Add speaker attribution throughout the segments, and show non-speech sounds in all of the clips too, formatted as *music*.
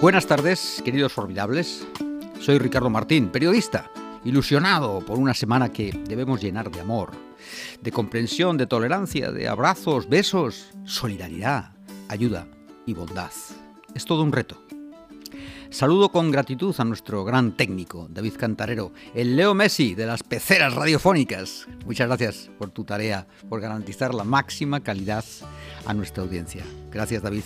Speaker 1: Buenas tardes, queridos formidables. Soy Ricardo Martín, periodista, ilusionado por una semana que debemos llenar de amor, de comprensión, de tolerancia, de abrazos, besos, solidaridad, ayuda y bondad. Es todo un reto. Saludo con gratitud a nuestro gran técnico, David Cantarero, el Leo Messi de las peceras radiofónicas. Muchas gracias por tu tarea, por garantizar la máxima calidad a nuestra audiencia. Gracias, David.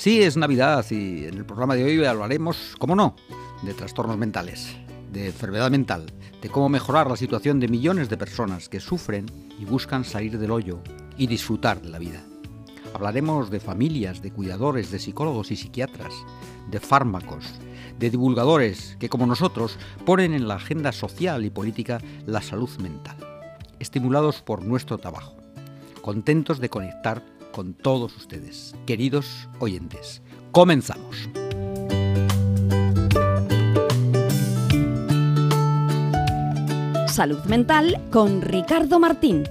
Speaker 1: Sí, es Navidad y en el programa de hoy hablaremos, como no, de trastornos mentales, de enfermedad mental, de cómo mejorar la situación de millones de personas que sufren y buscan salir del hoyo y disfrutar de la vida. Hablaremos de familias, de cuidadores, de psicólogos y psiquiatras, de fármacos, de divulgadores que, como nosotros, ponen en la agenda social y política la salud mental, estimulados por nuestro trabajo, contentos de conectar con todos ustedes, queridos oyentes. Comenzamos.
Speaker 2: Salud Mental con Ricardo Martín.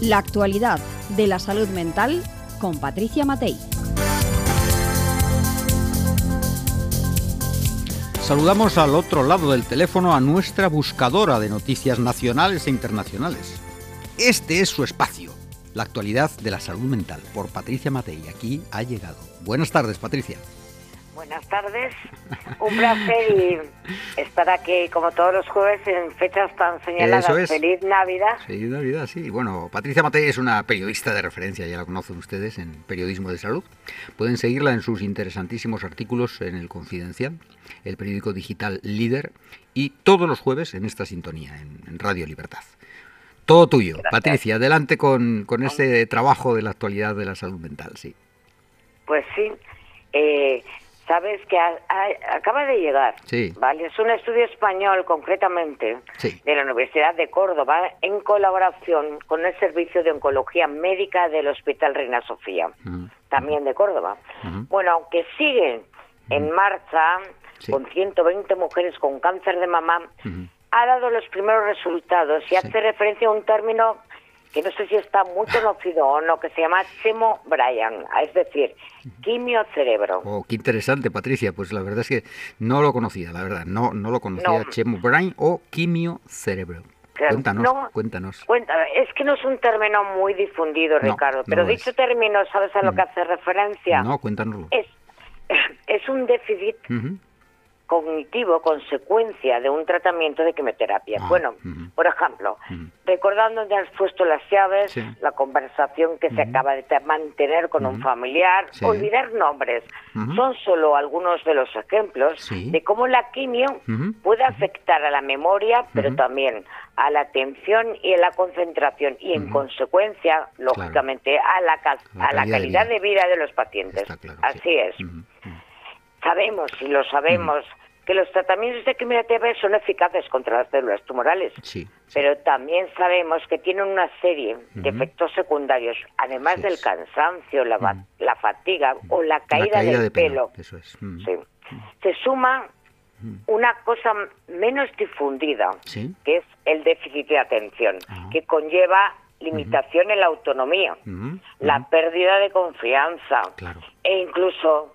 Speaker 2: La actualidad de la salud mental con Patricia Matei.
Speaker 1: Saludamos al otro lado del teléfono a nuestra buscadora de noticias nacionales e internacionales. Este es su espacio, la actualidad de la salud mental, por Patricia Matei. Aquí ha llegado. Buenas tardes, Patricia.
Speaker 3: Buenas tardes, un placer estar aquí como todos los jueves en fechas tan señaladas. Feliz Navidad.
Speaker 1: Feliz Navidad, sí. Bueno, Patricia Matei es una periodista de referencia, ya la conocen ustedes en periodismo de salud. Pueden seguirla en sus interesantísimos artículos en El Confidencial, el periódico digital Líder y todos los jueves en esta sintonía, en, Radio Libertad. Todo tuyo. Patricia, adelante con, con ese trabajo de la actualidad de la salud mental, sí.
Speaker 3: Pues sí. Eh, sabes que acaba de llegar, ¿vale? Es un estudio español concretamente de la Universidad de Córdoba en colaboración con el Servicio de Oncología Médica del Hospital Reina Sofía, también de Córdoba. Bueno, aunque siguen en marcha con 120 mujeres con cáncer de mamá, ha dado los primeros resultados y hace referencia a un término que no sé si está muy conocido o no, que se llama Chemo Bryan, es decir, quimio cerebro.
Speaker 1: Oh, qué interesante, Patricia. Pues la verdad es que no lo conocía, la verdad, no, no lo conocía, Chemo Bryan o quimio cerebro. Cuéntanos, cuéntanos.
Speaker 3: es que no es un término muy difundido, Ricardo, pero dicho término, ¿sabes a lo mm. que hace referencia?
Speaker 1: No, cuéntanoslo.
Speaker 3: Es, *laughs* es un déficit cognitivo consecuencia de un tratamiento de quimioterapia. Ah, bueno, por ejemplo, recordando dónde has puesto las llaves, la conversación que se acaba de mantener con un familiar, olvidar nombres, son solo algunos de los ejemplos de cómo la quimio puede afectar a la memoria, pero también a la atención y a la concentración y en consecuencia, lógicamente, a la, a la calidad de vida. de, los pacientes. Así es. Sabemos, y lo sabemos, que los tratamientos de quimioterapia son eficaces contra las células tumorales, sí, pero también sabemos que tienen una serie de efectos secundarios, además del cansancio, la, fatiga o la caída, del pelo. Eso es. Se suma una cosa menos difundida, que es el déficit de atención, que conlleva limitación en la autonomía, la pérdida de confianza e incluso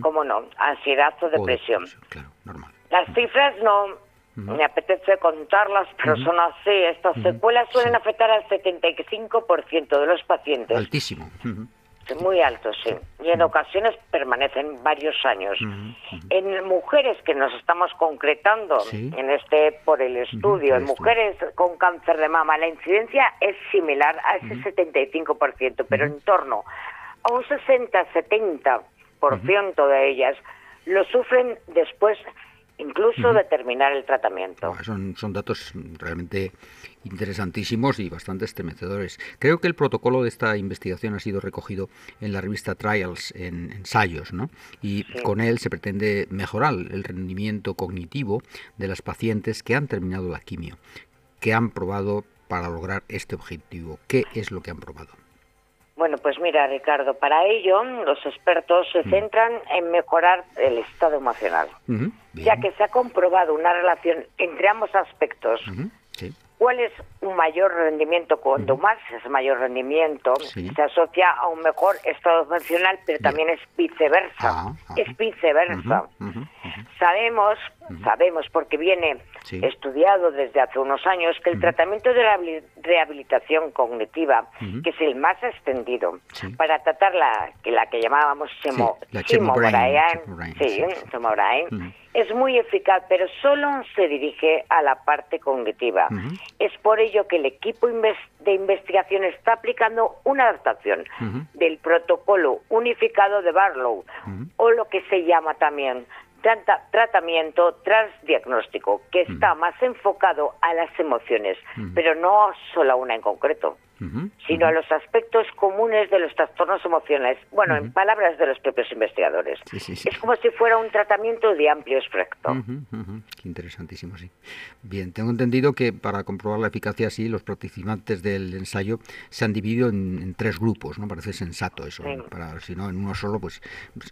Speaker 3: ¿Cómo no? Ansiedad o depresión. claro, normal. Las cifras no me apetece contarlas, pero son así. Estas secuelas suelen afectar al 75% de los pacientes.
Speaker 1: Altísimo.
Speaker 3: Muy alto, sí. Y en ocasiones permanecen varios años. En mujeres que nos estamos concretando en este por el estudio, en mujeres con cáncer de mama, la incidencia es similar a ese 75%, pero en torno a un 60-70% por ciento de ellas lo sufren después incluso de terminar el tratamiento.
Speaker 1: son, son datos realmente interesantísimos y bastante estremecedores. Creo que el protocolo de esta investigación ha sido recogido en la revista Trials, en ensayos, ¿no? Y con él se pretende mejorar el rendimiento cognitivo de las pacientes que han terminado la quimio, que han probado para lograr este objetivo. ¿Qué es lo que han probado?
Speaker 3: Bueno, pues mira, Ricardo, para ello los expertos se mm. centran en mejorar el estado emocional, ya que se ha comprobado una relación entre ambos aspectos, ¿Cuál es un mayor rendimiento? Cuando más es mayor rendimiento, se asocia a un mejor estado emocional, pero también es viceversa. Ah, es viceversa. Sabemos, sabemos, porque viene estudiado desde hace unos años, que el tratamiento de la rehabilitación cognitiva, que es el más extendido, para tratar la que, la que llamábamos semo, es muy eficaz, pero solo se dirige a la parte cognitiva. Es por ello que el equipo de investigación está aplicando una adaptación del protocolo unificado de Barlow, o lo que se llama también tratamiento transdiagnóstico, que está más enfocado a las emociones, pero no solo a una en concreto sino a los aspectos comunes de los trastornos emocionales. Bueno, en palabras de los propios investigadores. Es como si fuera un tratamiento de amplio espectro.
Speaker 1: Qué interesantísimo, sí. Bien, tengo entendido que para comprobar la eficacia, sí, los participantes del ensayo se han dividido en, tres grupos, ¿no? Parece sensato eso. Para, si no, en uno solo, pues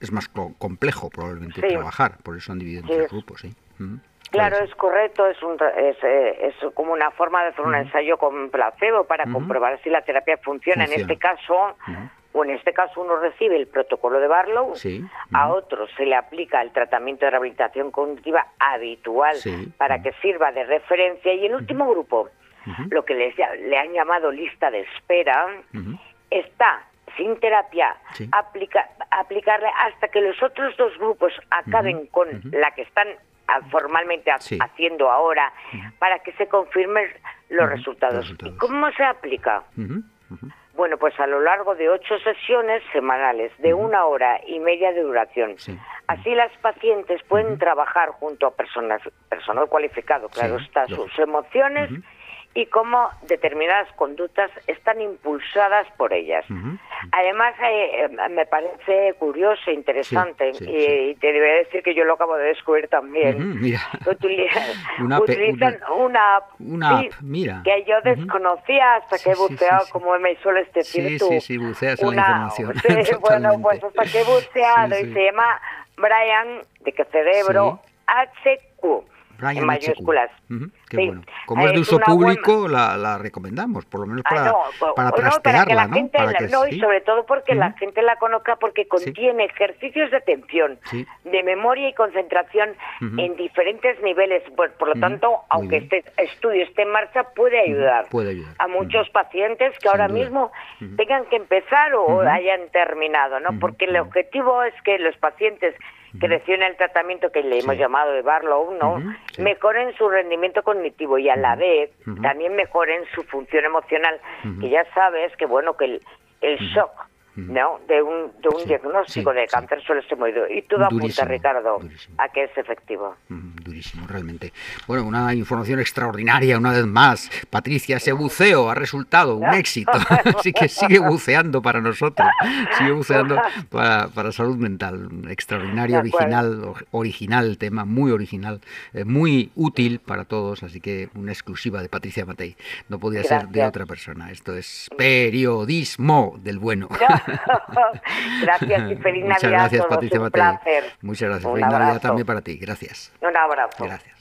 Speaker 1: es más complejo probablemente trabajar. Por eso han dividido en tres grupos, sí.
Speaker 3: Claro, es correcto, es, un, es, eh, es como una forma de hacer un ensayo con placebo para comprobar si la terapia funciona. En este caso, o en este caso uno recibe el protocolo de Barlow, a otro se le aplica el tratamiento de rehabilitación cognitiva habitual para que sirva de referencia. Y el último grupo, lo que les, le han llamado lista de espera, está sin terapia, aplica, aplicarle hasta que los otros dos grupos acaben con la que están formalmente haciendo ahora para que se confirmen los, resultados. ¿Y cómo se aplica? Bueno, pues a lo largo de ocho sesiones semanales de una hora y media de duración. Así las pacientes pueden trabajar junto a personas, personal cualificado, claro está, sus emociones y cómo determinadas conductas están impulsadas por ellas. Además, eh, me parece curioso e interesante, y, te debo decir que yo lo acabo de descubrir también. *laughs* *laughs* Utilizan, una, app,
Speaker 1: mira.
Speaker 3: que yo desconocía hasta que he buceado, como me sueles decir tú.
Speaker 1: Sí, sí, buceas una, la información. *laughs*
Speaker 3: bueno, pues hasta que he buceado y se llama Brian, de que cerebro, HQ en mayúsculas.
Speaker 1: Como es de uso público, la, recomendamos, por lo menos para, ah, para trastearla,
Speaker 3: ¿no? y sobre todo porque la gente la conozca porque contiene ejercicios de atención, de memoria y concentración en diferentes niveles. Por, por lo tanto, aunque este estudio esté en marcha, puede ayudar, a muchos pacientes que ahora mismo tengan que empezar o hayan terminado, ¿no? Porque el objetivo es que los pacientes que reciben el tratamiento que le hemos llamado de Barlow, ¿no? Mejoren su rendimiento cognitivo y a la vez también mejoren su función emocional, que ya sabes que bueno que el, el shock ¿no? de un, de un diagnóstico de cáncer suele ser muy duro. Y todo apunta, Ricardo, a que es efectivo.
Speaker 1: durísimo, realmente. Bueno, una información extraordinaria una vez más. Patricia, ese buceo ha resultado un *laughs* éxito. *laughs* Así que sigue buceando para nosotros. Sigue buceando para, para salud mental. Extraordinario, original, original tema, muy original, eh, muy útil para todos. Así que una exclusiva de Patricia Matei. No podía ser de otra persona. Esto es periodismo del bueno. *laughs*
Speaker 3: gracias y feliz
Speaker 1: Muchas
Speaker 3: Navidad.
Speaker 1: Gracias, Patricia
Speaker 3: un placer.
Speaker 1: Muchas gracias. feliz Navidad también para ti. Gracias.
Speaker 3: Un abrazo.
Speaker 1: Gracias.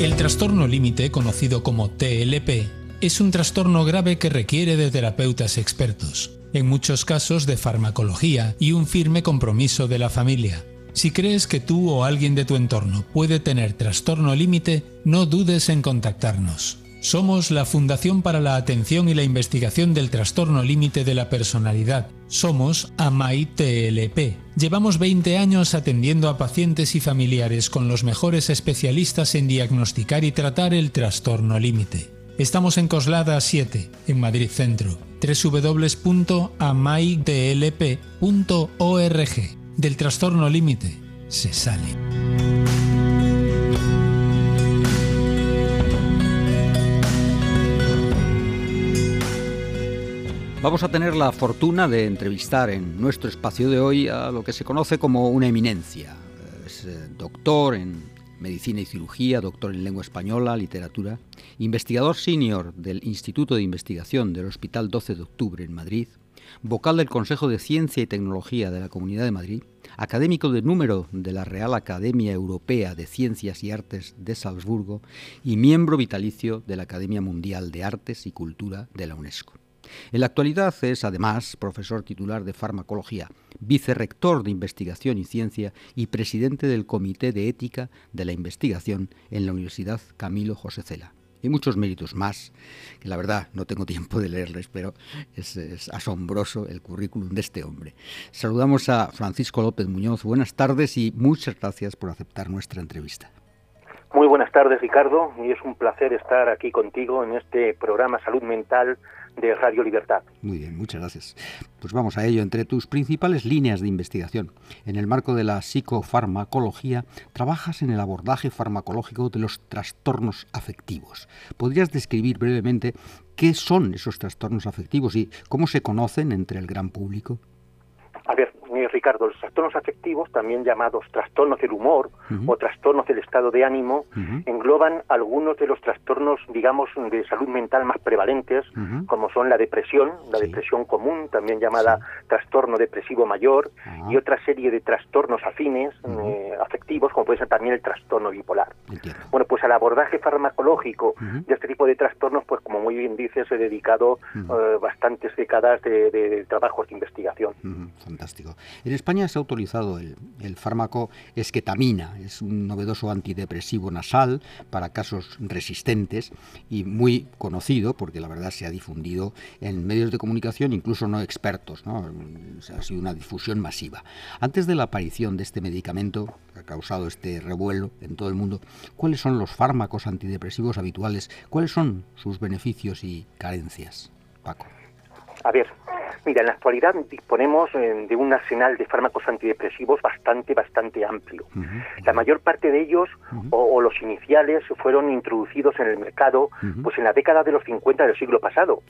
Speaker 4: El trastorno límite, conocido como TLP, es un trastorno grave que requiere de terapeutas expertos, en muchos casos de farmacología y un firme compromiso de la familia. Si crees que tú o alguien de tu entorno puede tener trastorno límite, no dudes en contactarnos. Somos la Fundación para la Atención y la Investigación del Trastorno Límite de la Personalidad. Somos AMAI-TLP. Llevamos 20 años atendiendo a pacientes y familiares con los mejores especialistas en diagnosticar y tratar el trastorno límite. Estamos en Coslada 7, en Madrid Centro. www.amaitlp.org del trastorno límite se sale.
Speaker 1: Vamos a tener la fortuna de entrevistar en nuestro espacio de hoy a lo que se conoce como una eminencia. Es eh, doctor en medicina y cirugía, doctor en lengua española, literatura, investigador senior del Instituto de Investigación del Hospital 12 de Octubre en Madrid, vocal del Consejo de Ciencia y Tecnología de la Comunidad de Madrid, académico de número de la Real Academia Europea de Ciencias y Artes de Salzburgo y miembro vitalicio de la Academia Mundial de Artes y Cultura de la UNESCO. En la actualidad es, además, profesor titular de farmacología, vicerrector de investigación y ciencia y presidente del Comité de Ética de la Investigación en la Universidad Camilo José Cela y muchos méritos más, que la verdad no tengo *laughs* tiempo de leerles, pero es, asombroso el currículum de este hombre. Saludamos a Francisco López Muñoz, buenas tardes y muchas gracias por aceptar nuestra entrevista.
Speaker 5: Muy buenas tardes, Ricardo, y es un placer estar aquí contigo en este programa Salud Mental de Radio Libertad.
Speaker 1: Muy bien, muchas gracias. Pues vamos a ello. Entre tus principales líneas de investigación, en el marco de la psicofarmacología, trabajas en el abordaje farmacológico de los trastornos afectivos. ¿Podrías describir brevemente qué son esos trastornos afectivos y cómo se conocen entre el gran público?
Speaker 5: A ver, Los trastornos afectivos, también llamados trastornos del humor o trastornos del estado de ánimo, engloban algunos de los trastornos, digamos, de salud mental más prevalentes, como son la depresión, la depresión común, también llamada trastorno depresivo mayor, y otra serie de trastornos afines, eh, afectivos, como puede ser también el trastorno bipolar. Bueno, pues al abordaje farmacológico de este tipo de trastornos, pues como muy bien dices, he dedicado eh, bastantes décadas de, de, trabajos de investigación.
Speaker 1: Fantástico. En España se ha autorizado el, fármaco esquetamina, es un novedoso antidepresivo nasal para casos resistentes y muy conocido porque la verdad se ha difundido en medios de comunicación, incluso no expertos, ¿no? ha sido una difusión masiva. Antes de la aparición de este medicamento, que ha causado este revuelo en todo el mundo, ¿cuáles son los fármacos antidepresivos habituales? ¿Cuáles son sus beneficios y carencias? Paco.
Speaker 5: A ver, Mira, en la actualidad disponemos eh, de un arsenal de fármacos antidepresivos bastante, bastante amplio. La mayor parte de ellos, o, los iniciales, fueron introducidos en el mercado pues en la década de los 50 del siglo pasado.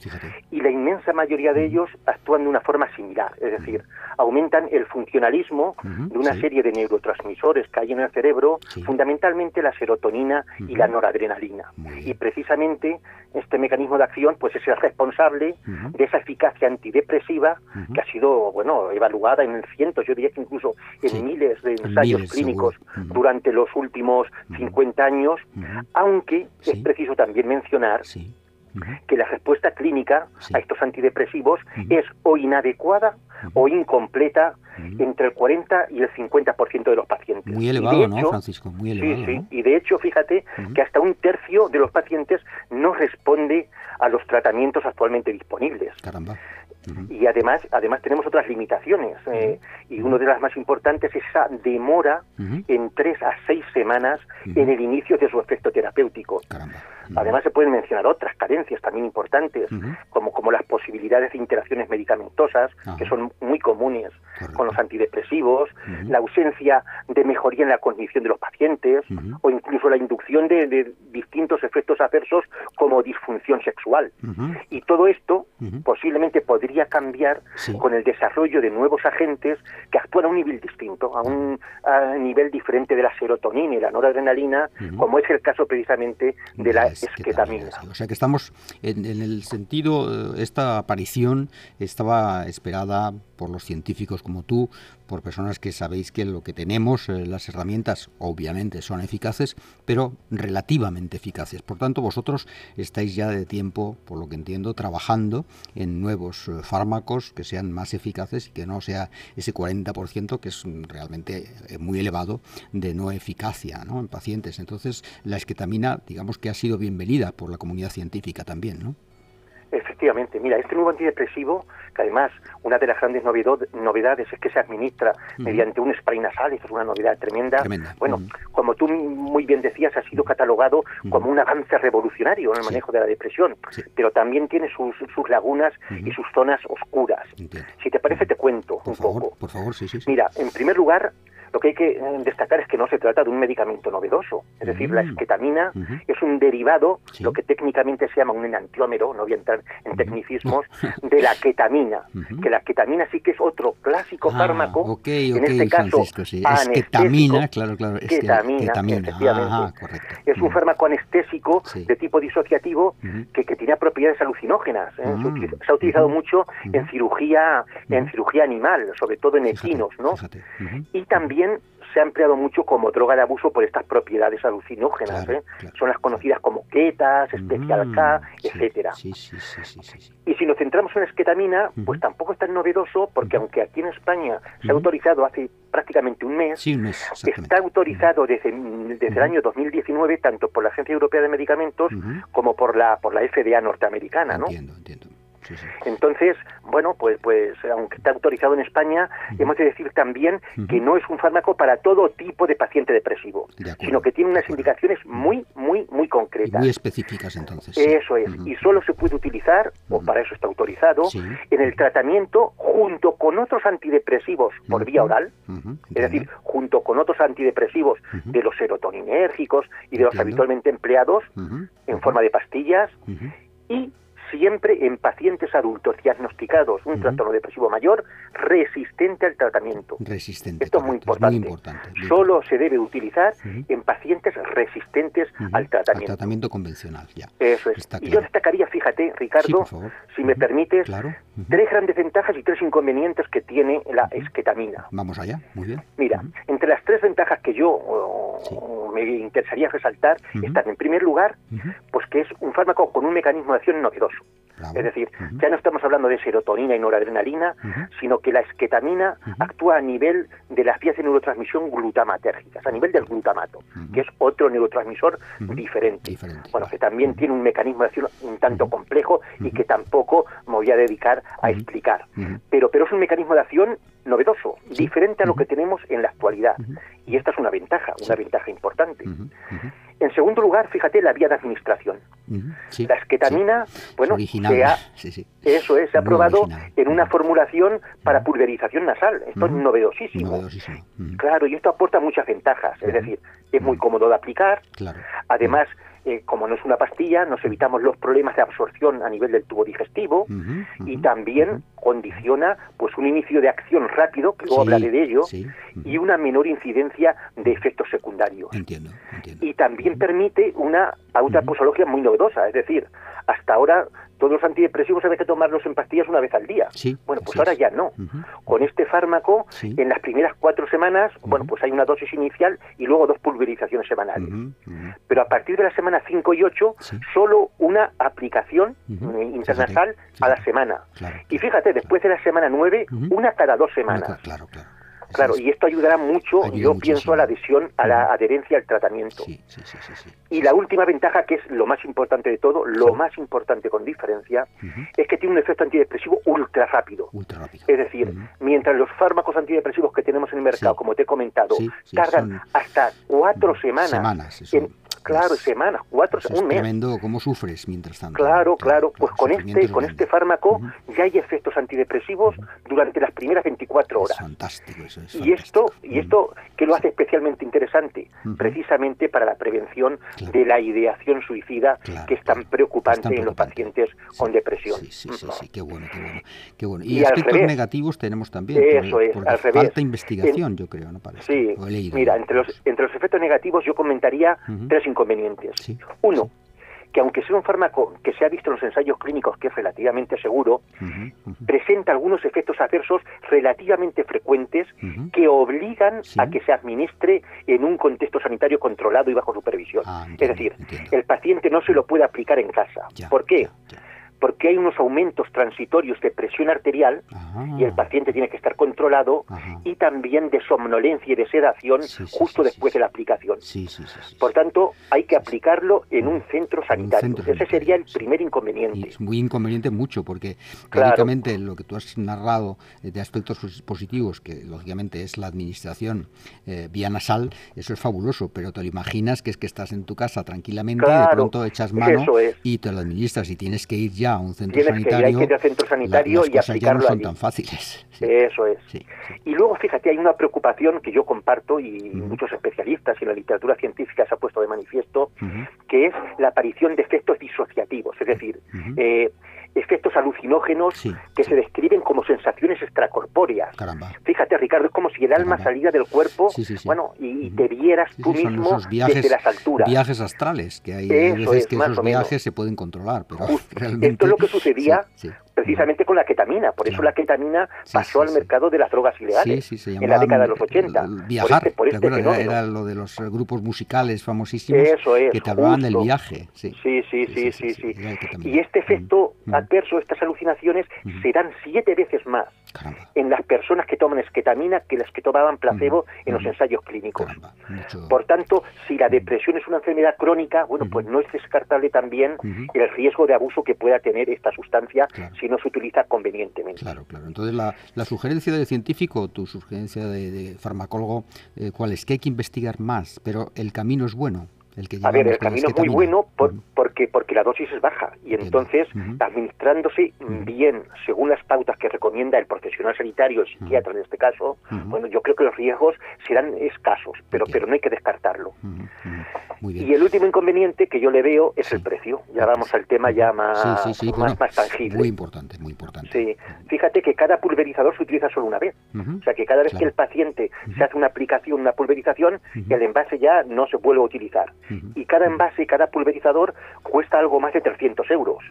Speaker 5: Y la inmensa mayoría de ellos actúan de una forma similar, es decir, aumentan el funcionalismo de una serie de neurotransmisores que hay en el cerebro, fundamentalmente la serotonina y la noradrenalina. Y precisamente este mecanismo de acción pues es el responsable de esa eficacia antidepresiva que ha sido bueno evaluada en cientos, yo diría que incluso en miles de ensayos clínicos durante los últimos 50 años, aunque es preciso también mencionar que la respuesta clínica a estos antidepresivos es o inadecuada o incompleta entre el 40 y el 50% de los pacientes.
Speaker 1: Muy elevado, ¿no, Francisco? Muy elevado.
Speaker 5: Sí, sí. Y de hecho, fíjate que hasta un tercio de los pacientes no responde a los tratamientos actualmente disponibles.
Speaker 1: Caramba.
Speaker 5: Y además, además tenemos otras limitaciones. Eh, y una de las más importantes es esa demora en tres a seis semanas en el inicio de su efecto terapéutico. Además, se pueden mencionar otras carencias también importantes, como, como las posibilidades de interacciones medicamentosas, que son muy comunes con los antidepresivos, la ausencia de mejoría en la condición de los pacientes, o incluso la inducción de, distintos efectos adversos como disfunción sexual. Y todo esto posiblemente podría cambiar con el desarrollo de nuevos agentes que actúan a un nivel distinto, a un nivel diferente de la serotonina y la noradrenalina, como es el caso precisamente de la esquetamina.
Speaker 1: O sea que estamos en, el sentido, eh, esta aparición estaba esperada por los científicos como tú, por personas que sabéis que lo que tenemos, eh, las herramientas obviamente son eficaces, pero relativamente eficaces. Por tanto, vosotros estáis ya de tiempo, por lo que entiendo, trabajando en nuevos eh, fármacos que sean más eficaces y que no sea ese 40% que es realmente muy elevado de no eficacia en pacientes. Entonces, la esquetamina, digamos que ha sido bienvenida por la comunidad científica también, ¿no?
Speaker 5: Efectivamente, mira, este nuevo antidepresivo, que además una de las grandes novedades es que se administra mediante un spray nasal, eso es una novedad tremenda. Bueno, como tú muy bien decías, ha sido catalogado como un avance revolucionario en el manejo de la depresión, pero también tiene sus, sus lagunas y sus zonas oscuras. Si te parece, te cuento un poco.
Speaker 1: Por favor, sí, sí,
Speaker 5: Mira, en primer lugar, lo que hay que eh, destacar es que no se trata de un medicamento novedoso. Es decir, la mm. esquetamina es un derivado, lo que técnicamente se llama un enantiómero, no voy a entrar en tecnicismos, *laughs* de la ketamina. Que la ketamina sí que es otro clásico ah, fármaco. en este caso,
Speaker 1: sí. es ketamina, claro, claro. Es
Speaker 5: ketamina, efectivamente. Es un fármaco anestésico de tipo disociativo que, que, tiene propiedades alucinógenas. ¿eh? Se, ha utilizado mucho en cirugía, en cirugía animal, sobre todo en equinos, ¿no? Y también se ha empleado mucho como droga de abuso por estas propiedades alucinógenas. ¿eh? Son las conocidas como ketas, especial mm, K, etcétera. y si nos centramos en la esquetamina, pues tampoco es tan novedoso porque aunque aquí en España se ha autorizado hace prácticamente un mes, está autorizado desde, desde el año 2019 tanto por la Agencia Europea de Medicamentos como por la por la FDA norteamericana, ¿no?
Speaker 1: Entiendo, entiendo.
Speaker 5: Entonces, bueno, pues, pues aunque está autorizado en España, hemos de decir también que no es un fármaco para todo tipo de paciente depresivo, sino que tiene unas indicaciones muy, muy, muy concretas.
Speaker 1: muy específicas entonces.
Speaker 5: Eso es, y solo se puede utilizar, o para eso está autorizado, en el tratamiento junto con otros antidepresivos por vía oral, es decir, junto con otros antidepresivos de los serotoninérgicos y de los habitualmente empleados en forma de pastillas, y siempre en pacientes adultos diagnosticados un trastorno depresivo mayor resistente al tratamiento.
Speaker 1: Resistente.
Speaker 5: Esto es muy importante. Solo se debe utilizar en pacientes resistentes al tratamiento.
Speaker 1: Al tratamiento convencional, ya.
Speaker 5: Eso es. Y yo destacaría, fíjate, Ricardo, si me permites, tres grandes ventajas y tres inconvenientes que tiene la esquetamina.
Speaker 1: Vamos allá, muy bien.
Speaker 5: Mira, entre las tres ventajas que yo me interesaría resaltar están, en primer lugar, pues que es un fármaco con un mecanismo de acción novedoso. Es decir, ya no estamos hablando de serotonina y noradrenalina, sino que la esquetamina actúa a nivel de las vías de neurotransmisión glutamatérgicas, a nivel del glutamato, que es otro neurotransmisor diferente. Bueno, que también tiene un mecanismo de acción un tanto complejo y que tampoco me voy a dedicar a explicar. Pero, pero es un mecanismo de acción novedoso, diferente a lo que tenemos en la actualidad. Y esta es una ventaja, una ventaja importante. En segundo lugar, fíjate la vía de administración. la esquetamina, bueno, se ha, eso es, se ha probado en una formulación para pulverización nasal. Esto es novedosísimo. Claro, y esto aporta muchas ventajas. Es decir, es muy cómodo de aplicar. Además, eh, como no es una pastilla, nos evitamos los problemas de absorción a nivel del tubo digestivo y también condiciona pues un inicio de acción rápido, que luego hablaré de ello, y una menor incidencia de efectos secundarios.
Speaker 1: Entiendo,
Speaker 5: Y también permite una pauta posología muy novedosa, es decir, hasta ahora todos los antidepresivos hay que tomarlos en pastillas una vez al día. bueno, pues ahora ya no. Con este fármaco, en las primeras cuatro semanas, bueno, pues hay una dosis inicial y luego dos pulverizaciones semanales. Pero a partir de la semana 5 y 8, solo una aplicación eh, internasal a la semana. y fíjate, después de la semana 9, una cada dos semanas.
Speaker 1: claro, claro.
Speaker 5: Claro, y esto ayudará mucho, yo pienso, a la adhesión, a la adherencia al tratamiento. y la última ventaja, que es lo más importante de todo, lo más importante con diferencia, es que tiene un efecto antidepresivo ultra rápido. Es decir, mientras los fármacos antidepresivos que tenemos en el mercado, como te he comentado, tardan hasta cuatro semanas, en Claro, semanas, cuatro, un mes.
Speaker 1: tremendo cómo sufres mientras tanto.
Speaker 5: Claro, claro, pues con este, con este fármaco ya hay efectos antidepresivos durante las primeras 24 horas.
Speaker 1: fantástico eso. Es
Speaker 5: y esto, y esto que lo hace especialmente interesante, precisamente para la prevención de la ideación suicida que es tan preocupante, en los pacientes con depresión.
Speaker 1: Sí, sí, sí, qué bueno, qué bueno. Qué bueno. Y, aspectos negativos tenemos también.
Speaker 5: Eso es, al revés.
Speaker 1: Falta investigación, yo creo, ¿no?
Speaker 5: Sí, mira, entre los, entre los efectos negativos yo comentaría tres inconvenientes. Uno, que aunque sea un fármaco que se ha visto en los ensayos clínicos que es relativamente seguro, presenta algunos efectos adversos relativamente frecuentes que obligan a que se administre en un contexto sanitario controlado y bajo supervisión. Ah, es decir, el paciente no se lo puede aplicar en casa. ¿Por qué? Porque hay unos aumentos transitorios de presión arterial y el paciente tiene que estar controlado y también de somnolencia y de sedación justo después de la aplicación. Por tanto, hay que aplicarlo en un centro sanitario. Ese sería el primer inconveniente.
Speaker 1: es muy inconveniente mucho porque claramente lo que tú has narrado eh, de aspectos positivos, que lógicamente es la administración eh, vía nasal, eso es fabuloso, pero te lo imaginas que es que estás en tu casa tranquilamente y de pronto echas mano y te lo administras y tienes que ir ya a un centro sanitario.
Speaker 5: hay que ir al centro sanitario y aplicarlo
Speaker 1: ya no son tan fáciles. *laughs*
Speaker 5: Eso es. Y luego, fíjate, hay una preocupación que yo comparto y muchos especialistas y la literatura científica se ha puesto de manifiesto, que es la aparición de efectos disociativos, es decir, eh, efectos alucinógenos que se describen como sensaciones extracorpóreas. Fíjate, Ricardo, es como si el alma saliera del cuerpo, bueno, y te vieras tú mismo desde las alturas.
Speaker 1: Viajes astrales, que hay, veces que esos viajes se pueden controlar, pero realmente... *laughs*
Speaker 5: Esto es lo que sucedía precisamente con la ketamina. Por eso la ketamina pasó al mercado de las drogas ilegales en la década de los 80.
Speaker 1: Viajar, por este, este era, lo de los grupos musicales famosísimos que te hablaban del viaje.
Speaker 5: Sí, sí, sí, sí. sí, Y este efecto adverso, estas alucinaciones, serán siete veces más en las personas que toman esketamina que las que tomaban placebo en los ensayos clínicos. Por tanto, si la depresión es una enfermedad crónica, bueno, pues no es descartable también el riesgo de abuso que pueda tener esta sustancia si no se utiliza convenientemente.
Speaker 1: Claro, claro. Entonces, la, sugerencia del científico, tu sugerencia de, farmacólogo, eh, ¿cuál es? Que hay que investigar más, pero el camino es bueno
Speaker 5: a ver, el camino es muy bueno porque, porque la dosis es baja y entonces administrándose bien según las pautas que recomienda el profesional sanitario, el psiquiatra en este caso, bueno, yo creo que los riesgos serán escasos, pero, pero no hay que descartarlo. Y el último inconveniente que yo le veo es el precio. Ya vamos al tema ya más, más, tangible.
Speaker 1: Muy importante, muy importante.
Speaker 5: Sí, fíjate que cada pulverizador se utiliza solo una vez. O sea que cada vez que el paciente se hace una aplicación, una pulverización, el envase ya no se vuelve a utilizar y cada envase, cada pulverizador cuesta algo más de 300 euros.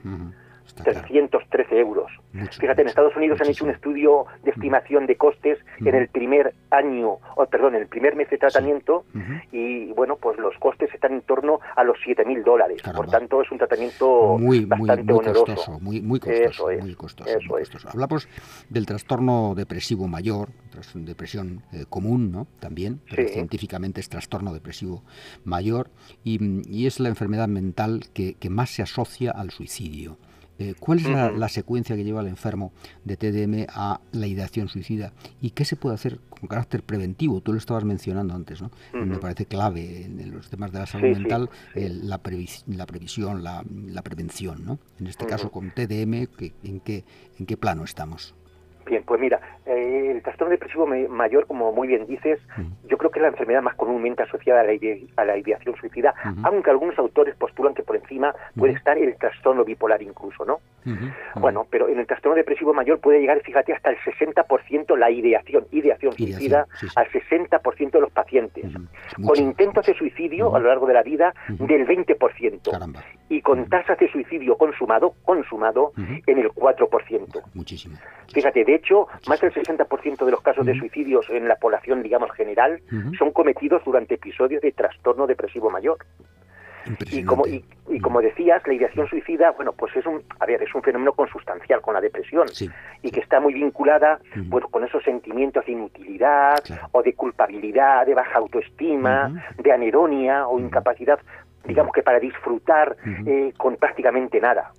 Speaker 5: 313 euros. Fíjate, en Estados Unidos han hecho un estudio de estimación de costes en el primer año, o perdón, en el primer mes de tratamiento y bueno, pues los costes están en torno a los 7.000 dólares. Por tanto, es un tratamiento
Speaker 1: muy,
Speaker 5: bastante
Speaker 1: muy, costoso, muy, muy costoso. muy costoso, Hablamos del trastorno depresivo mayor, depresión eh, común, ¿no? También, pero científicamente es trastorno depresivo mayor y, es la enfermedad mental que más se asocia al suicidio. Eh, ¿Cuál es la, secuencia que lleva al enfermo de TDM a la ideación suicida? ¿Y qué se puede hacer con carácter preventivo? Tú lo estabas mencionando antes, ¿no? Me parece clave en los temas de la salud mental la, la, previsión, la, prevención, ¿no? En este caso con TDM, ¿en qué, ¿en qué plano estamos?
Speaker 5: Bien, pues mira, eh, el trastorno depresivo mayor, como muy bien dices, yo creo que es la enfermedad más comúnmente asociada a la, a la ideación suicida, aunque algunos autores postulan que por encima puede estar el trastorno bipolar incluso, ¿no? Bueno, pero en el trastorno depresivo mayor puede llegar, fíjate, hasta el 60% la ideación, ideación, suicida, al 60% de los pacientes, con intentos de suicidio a lo largo de la vida del 20%, y con tasas de suicidio consumado, consumado en el 4%.
Speaker 1: Muchísimo.
Speaker 5: Fíjate, de hecho, más del 60% de los casos de suicidios en la población, digamos, general, son cometidos durante episodios de trastorno depresivo mayor. Y como, y, como decías, la ideación suicida, bueno, pues es un, a ver, es un fenómeno consustancial con la depresión y que está muy vinculada, bueno, con esos sentimientos de inutilidad o de culpabilidad, de baja autoestima, de anedonia o incapacidad digamos que para disfrutar eh, con prácticamente nada.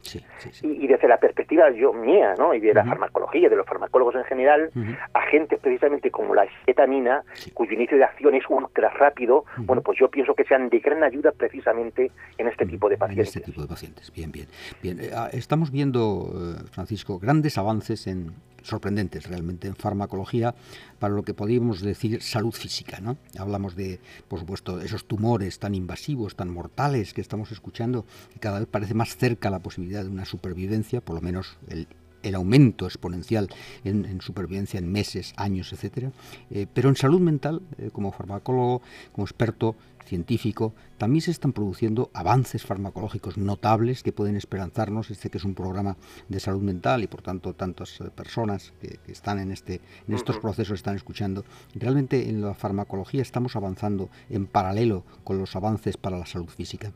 Speaker 5: Y, desde la perspectiva yo mía, ¿no? Y de la farmacología, de los farmacólogos en general, agentes precisamente como la etamina, cuyo inicio de acción es ultra rápido, bueno, pues yo pienso que sean de gran ayuda precisamente en este tipo de pacientes.
Speaker 1: En este tipo de pacientes, bien, bien. bien. Eh, ah, estamos viendo, eh, Francisco, grandes avances en, sorprendentes realmente en farmacología para lo que podríamos decir salud física. ¿no? Hablamos de, por supuesto, esos tumores tan invasivos, tan mortales que estamos escuchando, y cada vez parece más cerca la posibilidad de una supervivencia, por lo menos el el aumento exponencial en, supervivencia en meses, años, etcétera. Eh, pero en salud mental, eh, como farmacólogo, como experto científico, también se están produciendo avances farmacológicos notables que pueden esperanzarnos. Este que es un programa de salud mental y por tanto tantas eh, personas que, que, están en este en estos procesos están escuchando. Realmente en la farmacología estamos avanzando en paralelo con los avances para la salud física.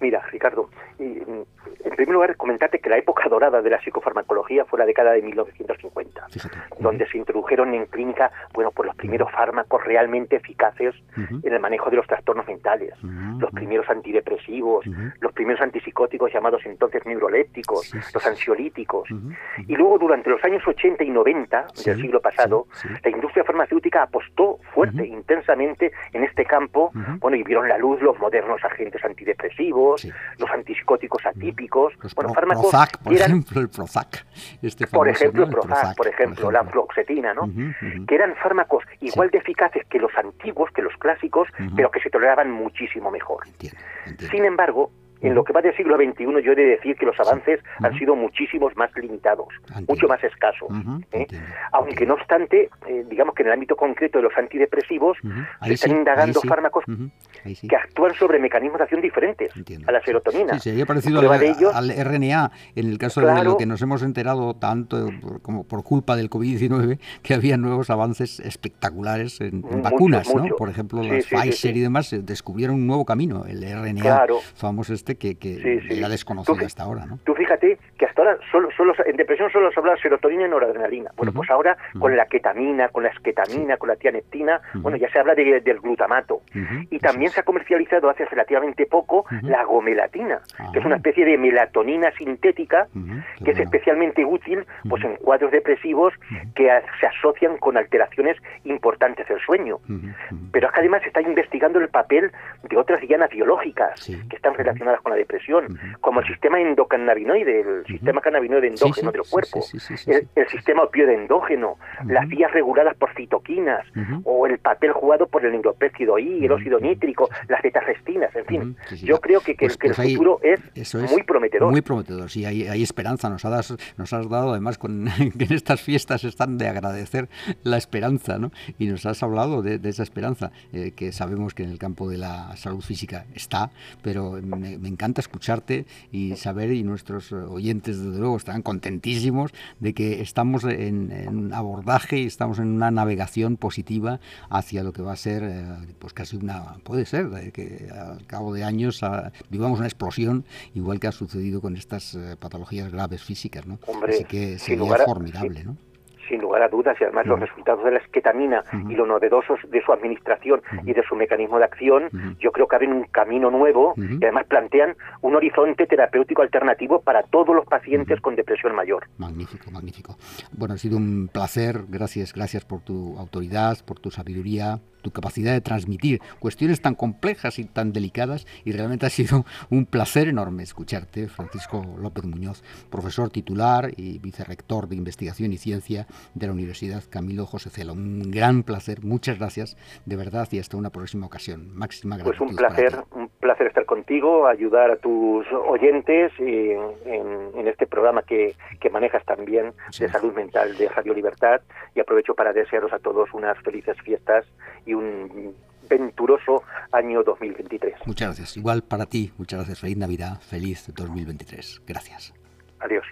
Speaker 5: Mira, Ricardo, en primer lugar, comentarte que la época *laughs* dorada de la psicofarmacología fue la década de 1950, donde se introdujeron en clínica, bueno, pues los primeros fármacos realmente eficaces en el manejo de los trastornos mentales, los primeros antidepresivos, los primeros antipsicóticos llamados entonces neurolépticos, los ansiolíticos. Y luego, durante los años 80 y 90 del siglo pasado, la industria farmacéutica apostó fuerte, intensamente en este campo, bueno, y vieron la luz los modernos agentes antidepresivos, los antipsicóticos atípicos,
Speaker 1: bueno, fármacos Prozac, por ejemplo, el Prozac.
Speaker 5: Este por ejemplo, Prozac, por ejemplo, la fluoxetina, ¿no? Que eran fármacos igual de eficaces que los antiguos, que los clásicos, pero que se toleraban muchísimo mejor. Sin embargo, en lo que va del siglo XXI yo he de decir que los avances han sido muchísimos más limitados, mucho más escasos. ¿eh? Aunque no obstante, eh, digamos que en el ámbito concreto de los antidepresivos se están indagando fármacos que actúan sobre mecanismos de acción diferentes a la serotonina.
Speaker 1: Sí, parecido al, RNA, en el caso de lo que nos hemos enterado tanto como por culpa del COVID-19, que había nuevos avances espectaculares en, vacunas, ¿no? Por ejemplo, las Pfizer y demás descubrieron un nuevo camino, el RNA famoso este que, que era desconocido hasta ahora. ¿no?
Speaker 5: Tú fíjate ahora solo, solo, en depresión solo se habla de serotonina y noradrenalina. Bueno, pues ahora con la ketamina, con la esketamina, con la tianeptina, bueno, ya se habla del glutamato. Y también se ha comercializado hace relativamente poco la gomelatina, que es una ah. especie de melatonina sintética que es especialmente útil pues en cuadros depresivos que se asocian con alteraciones importantes del sueño. Pero es que además se está investigando el papel de otras dianas biológicas que están relacionadas con la depresión, como el sistema endocannabinoide, el sistema cannabinoide endógeno del cuerpo, el, sistema opioide endógeno, las vías reguladas por citoquinas, o el papel jugado por el neuropéptido I, el óxido nítrico, las betarrestinas, en fin. Yo creo que, que, pues, el pues futuro es, muy prometedor.
Speaker 1: Muy prometedor, sí, hay, hay esperanza. Nos, has, nos has dado, además, con, *laughs* que en estas fiestas están de agradecer la esperanza, ¿no? Y nos has hablado de, esa esperanza, eh, que sabemos que en el campo de la salud física está, pero me, me encanta escucharte y saber, y nuestros oyentes desde luego estarán contentísimos de que estamos en, un abordaje y estamos en una navegación positiva hacia lo que va a ser, eh, pues casi una, puede ser, que al cabo de años vivamos una explosión, igual que ha sucedido con estas eh, patologías graves físicas, ¿no? Así que sería formidable, ¿no?
Speaker 5: Sin lugar a dudas, y además los resultados de la esquetamina y lo novedosos de su administración y de su mecanismo de acción, yo creo que abren un camino nuevo y además plantean un horizonte terapéutico alternativo para todos los pacientes con depresión mayor.
Speaker 1: Magnífico, magnífico. Bueno, ha sido un placer, gracias, gracias por tu autoridad, por tu sabiduría, tu capacidad de transmitir cuestiones tan complejas y tan delicadas y realmente ha sido un placer enorme escucharte, Francisco López Muñoz, profesor titular y vicerrector de investigación y ciencia de la Universidad Camilo José Cela. Un gran placer, muchas gracias de verdad y hasta una próxima ocasión. Máxima gracias.
Speaker 5: Pues un placer, placer estar contigo, ayudar a tus oyentes en, este programa que, manejas también de salud mental de Radio Libertad y aprovecho para desearos a todos unas felices fiestas y un venturoso año 2023.
Speaker 1: Muchas gracias. Igual para ti, muchas gracias. Feliz Navidad, feliz 2023. Gracias.
Speaker 5: Adiós.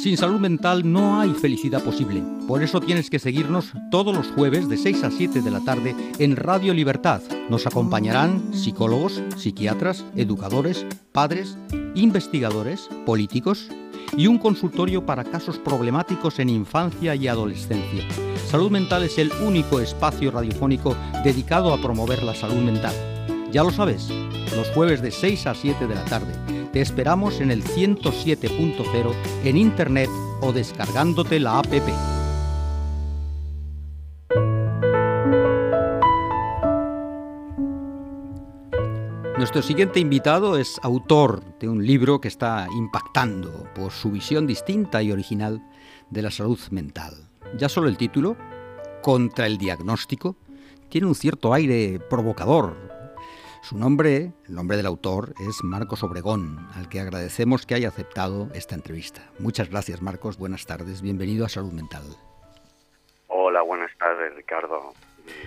Speaker 1: Sin salud mental no hay felicidad posible. Por eso tienes que seguirnos todos los jueves de 6 a 7 de la tarde en Radio Libertad. Nos acompañarán psicólogos, psiquiatras, educadores, padres, investigadores, políticos y un consultorio para casos problemáticos en infancia y adolescencia. Salud Mental es el único espacio radiofónico dedicado a promover la salud mental. Ya lo sabes, los jueves de 6 a 7 de la tarde. Te esperamos en el 107.0 en internet o descargándote la app. Nuestro siguiente invitado es autor de un libro que está impactando por su visión distinta y original de la salud mental. Ya solo el título, Contra el diagnóstico, tiene un cierto aire provocador. Su nombre, el nombre del autor, es Marcos Obregón, al que agradecemos que haya aceptado esta entrevista. Muchas gracias, Marcos. Buenas tardes. Bienvenido a Salud Mental.
Speaker 6: Hola, buenas tardes, Ricardo.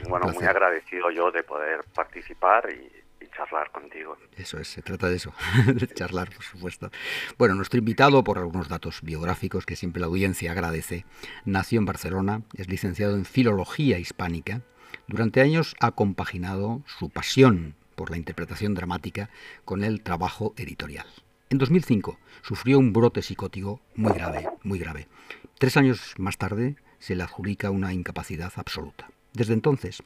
Speaker 6: Bueno, muy agradecido yo de poder participar y charlar contigo.
Speaker 1: Eso es, se trata de eso, *laughs* de charlar, por supuesto. Bueno, nuestro invitado, por algunos datos biográficos que siempre la audiencia agradece, nació en Barcelona, es licenciado en Filología Hispánica. Durante años ha compaginado su pasión por la interpretación dramática con el trabajo editorial. En 2005 sufrió un brote psicótico muy grave, muy grave. Tres años más tarde se le adjudica una incapacidad absoluta. Desde entonces,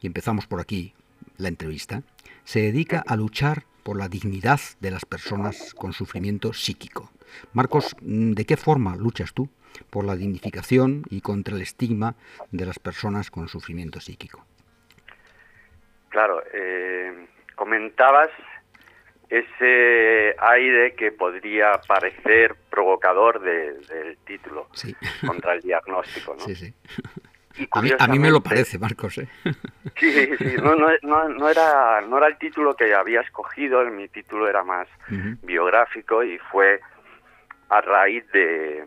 Speaker 1: y empezamos por aquí la entrevista, se dedica a luchar por la dignidad de las personas con sufrimiento psíquico. Marcos, ¿de qué forma luchas tú por la dignificación y contra el estigma de las personas con sufrimiento psíquico?
Speaker 6: Claro, eh, comentabas ese aire que podría parecer provocador del título *laughs* contra el diagnóstico. ¿no? Sí, sí.
Speaker 1: A mí, me lo parece, Marcos. ¿eh? *laughs*
Speaker 6: Sí, sí, no, no, no, era, no era el título que había escogido, mi título era más biográfico y fue a raíz de,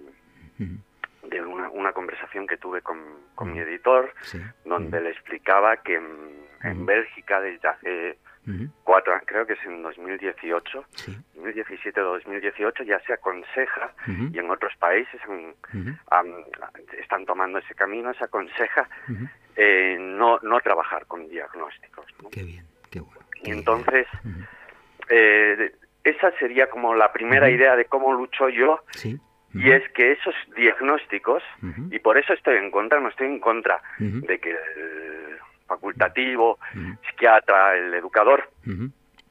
Speaker 6: de una, conversación que tuve con, mi editor, donde le explicaba que en Bélgica desde hace cuatro, creo que es en 2018, 2017 o 2018 ya se aconseja y en otros países están tomando ese camino, se aconseja eh, no, no trabajar con diagnósticos.
Speaker 1: Qué bien, qué bueno.
Speaker 6: y entonces, eh, esa sería como la primera idea de cómo lucho yo. Y es que esos diagnósticos, y por eso estoy en contra, no estoy en contra de que facultativo, psiquiatra, el educador,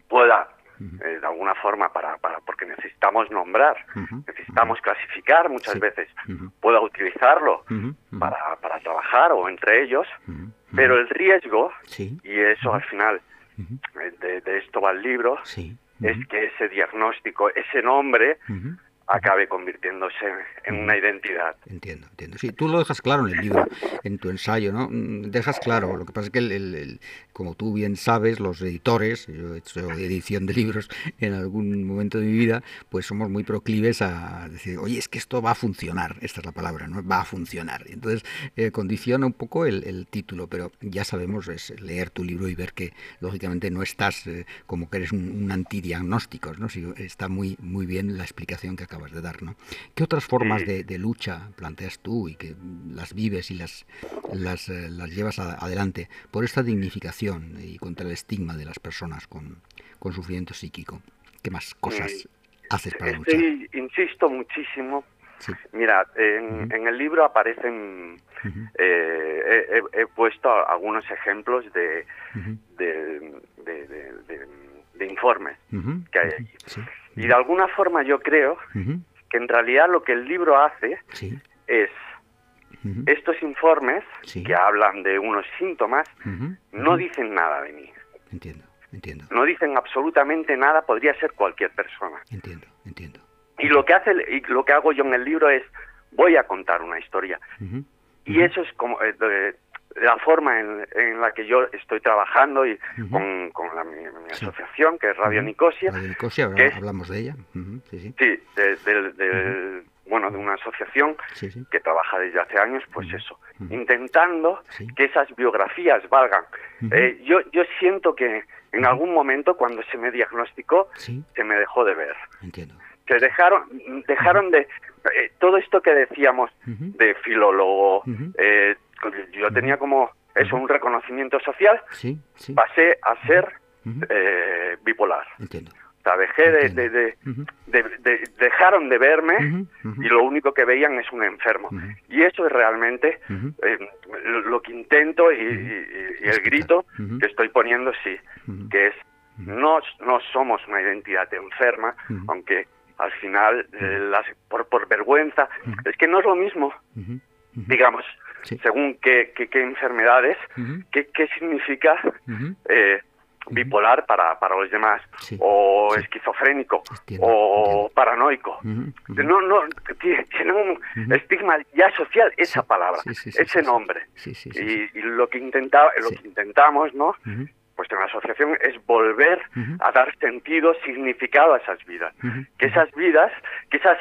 Speaker 6: pueda eh, de alguna forma para, para porque necesitamos nombrar, necesitamos clasificar muchas veces, pueda utilizarlo para, para trabajar o entre ellos, pero el riesgo, y eso al final eh, de, esto va el libro, es que ese diagnóstico, ese nombre, acabe convirtiéndose en una identidad.
Speaker 1: Entiendo, entiendo. Sí, tú lo dejas claro en el libro, en tu ensayo, ¿no? Mm, dejas claro, lo que pasa es que, el, como tú bien sabes, los editores, yo he hecho edición de libros en algún momento de mi vida, pues somos muy proclives a decir, oye, es que esto va a funcionar, esta es la palabra, ¿no? Va a funcionar. Entonces, eh, condiciona un poco el, título, pero ya sabemos, es leer tu libro y ver que, lógicamente, no estás eh, como que eres un, un antidiagnóstico, ¿no? Si, está muy, muy bien la explicación que acabas de dar, ¿no? ¿Qué otras formas de, lucha planteas tú y que las vives y las, las, eh, las llevas adelante por esta dignificación y contra el estigma de las personas con, con sufrimiento psíquico? ¿Qué más cosas haces para luchar?
Speaker 6: Insisto muchísimo. Mira, en, el libro aparecen, eh, he, puesto algunos ejemplos de, de, de, informes que hay allí. Y de alguna forma yo creo que en realidad lo que el libro hace es estos informes que hablan de unos síntomas no dicen nada de mí.
Speaker 1: Entiendo, entiendo.
Speaker 6: No dicen absolutamente nada, podría ser cualquier persona.
Speaker 1: Entiendo, entiendo.
Speaker 6: Y lo que hace y lo que hago yo en el libro es voy a contar una historia. Y eso es como eh, la forma en, la que yo estoy trabajando y con, con la, mi, asociación, que es Radio Nicosia.
Speaker 1: Radio Nicosia, hablamos de ella.
Speaker 6: sí, de, bueno, de una asociación que trabaja desde hace años, pues eso, intentando que esas biografías valgan. Eh, yo, yo siento que en algún momento, cuando se me diagnosticó, se me dejó de ver.
Speaker 1: Entiendo.
Speaker 6: Se dejaron, dejaron de... Eh, todo esto que decíamos de filólogo, eh, yo tenía como eso, un reconocimiento social, pasé a ser eh, bipolar.
Speaker 1: Entiendo.
Speaker 6: O sea, dejé de, de, dejaron de verme y lo único que veían es un enfermo. Y eso es realmente eh, lo que intento y, el grito que estoy poniendo, sí, que es no, no somos una identidad enferma, aunque al final eh, las, por, por vergüenza, es que no es lo mismo, digamos, según qué, qué, enfermedades, qué, qué, significa eh, bipolar para, para los demás, o esquizofrénico, o paranoico. No, no, tiene un estigma ya social esa palabra, ese nombre. Y, lo que intentaba, lo que intentamos, ¿no? Pues en la asociación es volver a dar sentido, significado a esas vidas. Que esas vidas, que esas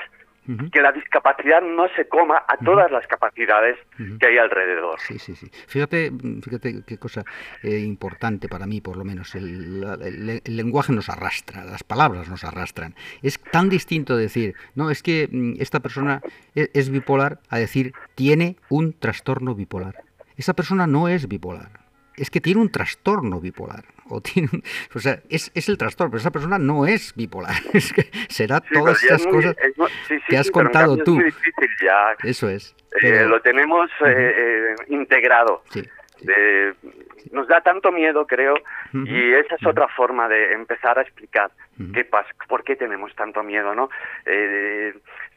Speaker 6: que la discapacidad no se coma a todas las capacidades que hay alrededor.
Speaker 1: Sí, sí, sí. Fíjate, fíjate qué cosa eh, importante para mí, por lo menos. El, lenguaje nos arrastra, las palabras nos arrastran. Es tan distinto decir, no, es que mm, esta persona e, es bipolar, a decir, tiene un trastorno bipolar. Esa persona no es bipolar es que tiene un trastorno bipolar. O, tiene o sea, es, es, el trastorno, pero esa persona no es bipolar. *laughs* Es que será todas esas cosas que has contado tú.
Speaker 6: Es muy difícil ya.
Speaker 1: Eso es.
Speaker 6: Eh, lo tenemos eh, eh, integrado. nos da tanto miedo, creo, y esa es otra forma de empezar a explicar qué pasa, por qué tenemos tanto miedo, ¿no?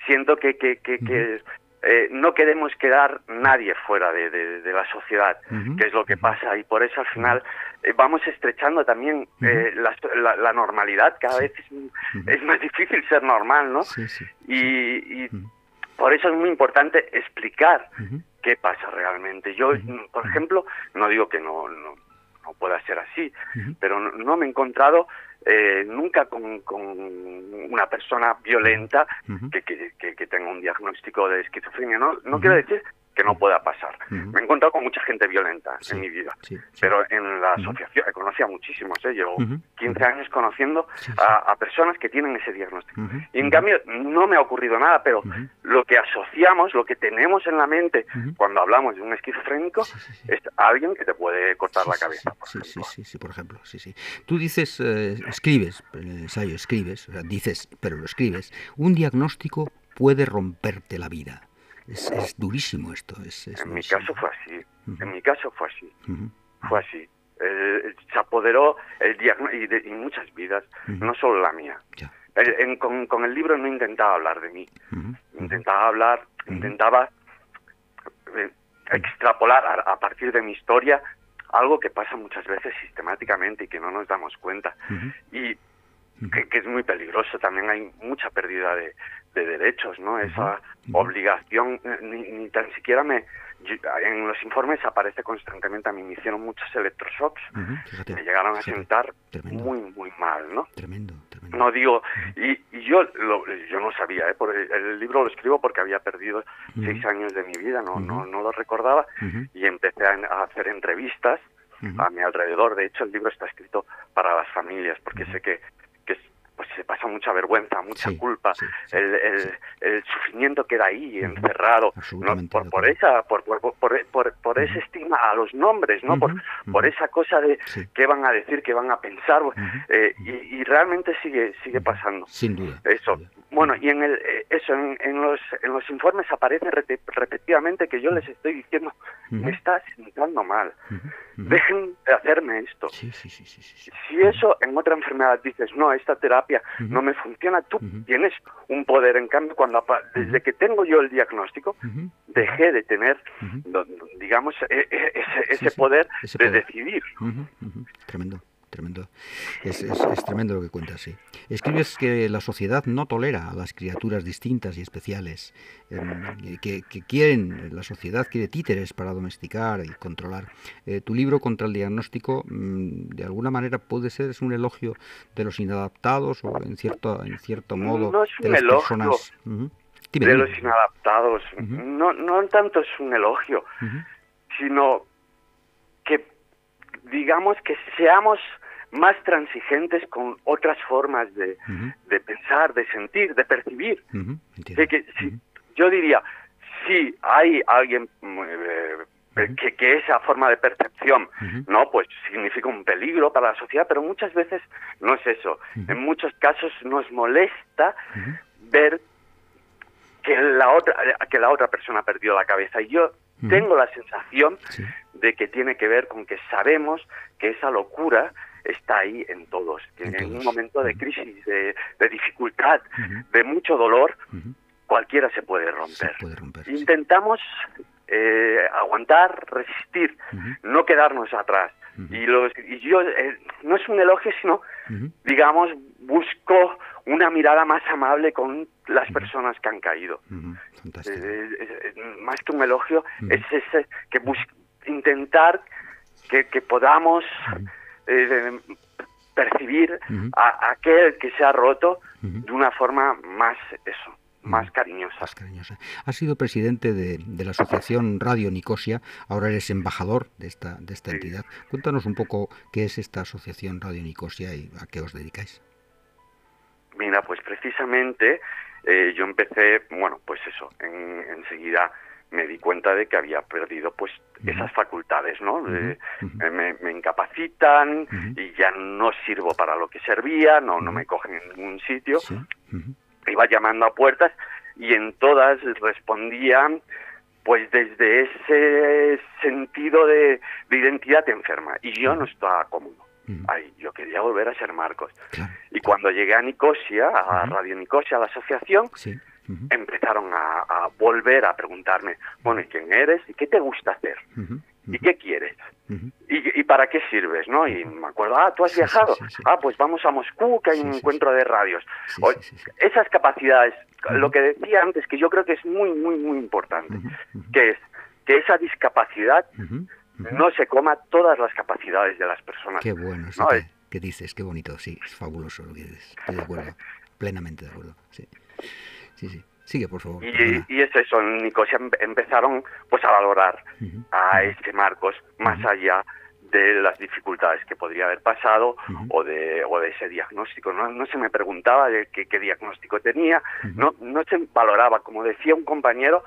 Speaker 6: siento que, que, que, que eh, no queremos quedar nadie fuera de, la sociedad, que es lo que pasa, y por eso al final eh, vamos estrechando también eh, la, normalidad. Cada vez es, más difícil ser normal, ¿no? Y, por eso es muy importante explicar qué pasa realmente. Yo, por ejemplo, no digo que no, no, pueda ser así, pero no, me he encontrado eh, nunca con, una persona violenta que, que, que, tenga un diagnóstico de esquizofrenia. No, no quiero decir que no pueda pasar. Me he encontrado con mucha gente violenta en mi vida, pero en la asociación, he conocido a muchísimos, ¿eh? llevo 15 años conociendo a, personas que tienen ese diagnóstico. Y en cambio no me ha ocurrido nada, pero lo que asociamos, lo que tenemos en la mente cuando hablamos de un esquizofrénico es alguien que te puede cortar la cabeza. Por
Speaker 1: sí, sí, sí, por ejemplo. Sí, sí. Tú dices, eh, escribes, en el ensayo escribes, dices, pero lo escribes, un diagnóstico puede romperte la vida. Es, durísimo esto. Es,
Speaker 6: en mi caso fue así. En mi caso fue así. Fue así. se apoderó el diagnóstico y, muchas vidas, no solo la mía. con, el libro no intentaba hablar de mí. Intentaba hablar, intentaba eh, extrapolar a, partir de mi historia algo que pasa muchas veces sistemáticamente y que no nos damos cuenta. Y que, es muy peligroso. También hay mucha pérdida de, derechos, ¿no? Esa obligación, eh, ni, tan siquiera me... en los informes aparece constantemente, a mí me hicieron muchos electroshocks, me llegaron a sentar muy, muy mal, ¿no?
Speaker 1: Tremendo, tremendo.
Speaker 6: No digo, y, yo yo no sabía, ¿eh? Por el, libro lo escribo porque había perdido seis años de mi vida, no, no, no lo recordaba, y empecé a, hacer entrevistas a mi alrededor. De hecho, el libro está escrito para las familias, porque sé que pues se pasa mucha vergüenza, mucha culpa, el, el, sufrimiento queda ahí encerrado por, por, esa por, por, por, ese estigma a los nombres, ¿no? por, por esa cosa de qué van a decir, qué van a pensar eh, y, realmente sigue sigue pasando.
Speaker 1: Sin duda.
Speaker 6: Eso. Bueno, y en el eh, eso en, en, los en los informes aparece repetidamente que yo les estoy diciendo me está sentando mal. Dejen de hacerme esto. si eso en otra enfermedad dices, no, esta terapia no me funciona, tú tienes un poder. En cambio, cuando desde que tengo yo el diagnóstico, dejé de tener, digamos, ese, poder de decidir.
Speaker 1: Tremendo tremendo. Es, tremendo lo que cuentas, sí. Escribes que la sociedad no tolera a las criaturas distintas y especiales, em, que, quieren, la sociedad quiere títeres para domesticar y controlar. Eh, tu libro contra el diagnóstico, mm, de alguna manera, puede ser es un elogio de los inadaptados o en cierto, en cierto modo
Speaker 6: no es un de las elogio. personas. de los inadaptados. no, no tanto es un elogio, sino digamos que seamos más transigentes con otras formas de, de pensar, de sentir, de percibir. que, Yo diría, si hay alguien eh, que, que, esa forma de percepción, no, pues significa un peligro para la sociedad, pero muchas veces no es eso. En muchos casos nos molesta ver que la otra que la otra persona ha perdido la cabeza. Y yo tengo la sensación de que tiene que ver con que sabemos que esa locura está ahí en todos. en, un momento de crisis, de, dificultad, de mucho dolor, cualquiera se puede romper. Intentamos eh, aguantar, resistir, no quedarnos atrás. Y, los, y yo, eh, no es un elogio, sino, digamos, busco una mirada más amable con las personas que han caído. Eh, más que un elogio, es ese que intentar que, que podamos eh, percibir a, aquel que se ha roto de una forma más eso más cariñosa.
Speaker 1: Más cariñosa. Has sido presidente de, la Asociación Radio Nicosia, ahora eres embajador de esta, de esta entidad. Cuéntanos un poco qué es esta Asociación Radio Nicosia y a qué os dedicáis.
Speaker 6: Mira, pues precisamente eh, yo empecé, bueno, pues eso, en, enseguida me di cuenta de que había perdido pues esas facultades, ¿no? Eh, me, incapacitan y ya no sirvo para lo que servía, no, no me cogen en ningún sitio. Iba llamando a puertas y en todas respondían pues desde ese sentido de, identidad enferma. Y yo no estaba cómodo. Ay, yo quería volver a ser Marcos. Y cuando llegué a Nicosia, a Radio Nicosia, a la asociación, empezaron a, volver a preguntarme, bueno, ¿y quién eres? ¿Y qué te gusta hacer? ¿y qué quieres? ¿Y, para qué sirves? ¿no? Y me acuerdo, ah, tú has viajado, ah, pues vamos a Moscú, que hay un encuentro de radios. esas capacidades, lo que decía antes, que yo creo que es muy, muy, muy importante, que es que esa discapacidad no se coma todas las capacidades de las personas.
Speaker 1: Qué bueno, ¿qué dices? Qué bonito, sí, es fabuloso lo que dices. Estoy de acuerdo, *laughs* plenamente de acuerdo. Sí, sí, sí. Sigue, por favor.
Speaker 6: Y, es eso, en Nicosia empezaron pues a valorar a este Marcos más allá de las dificultades que podría haber pasado o de o de ese diagnóstico no, no se me preguntaba de qué, qué diagnóstico tenía no no se valoraba como decía un compañero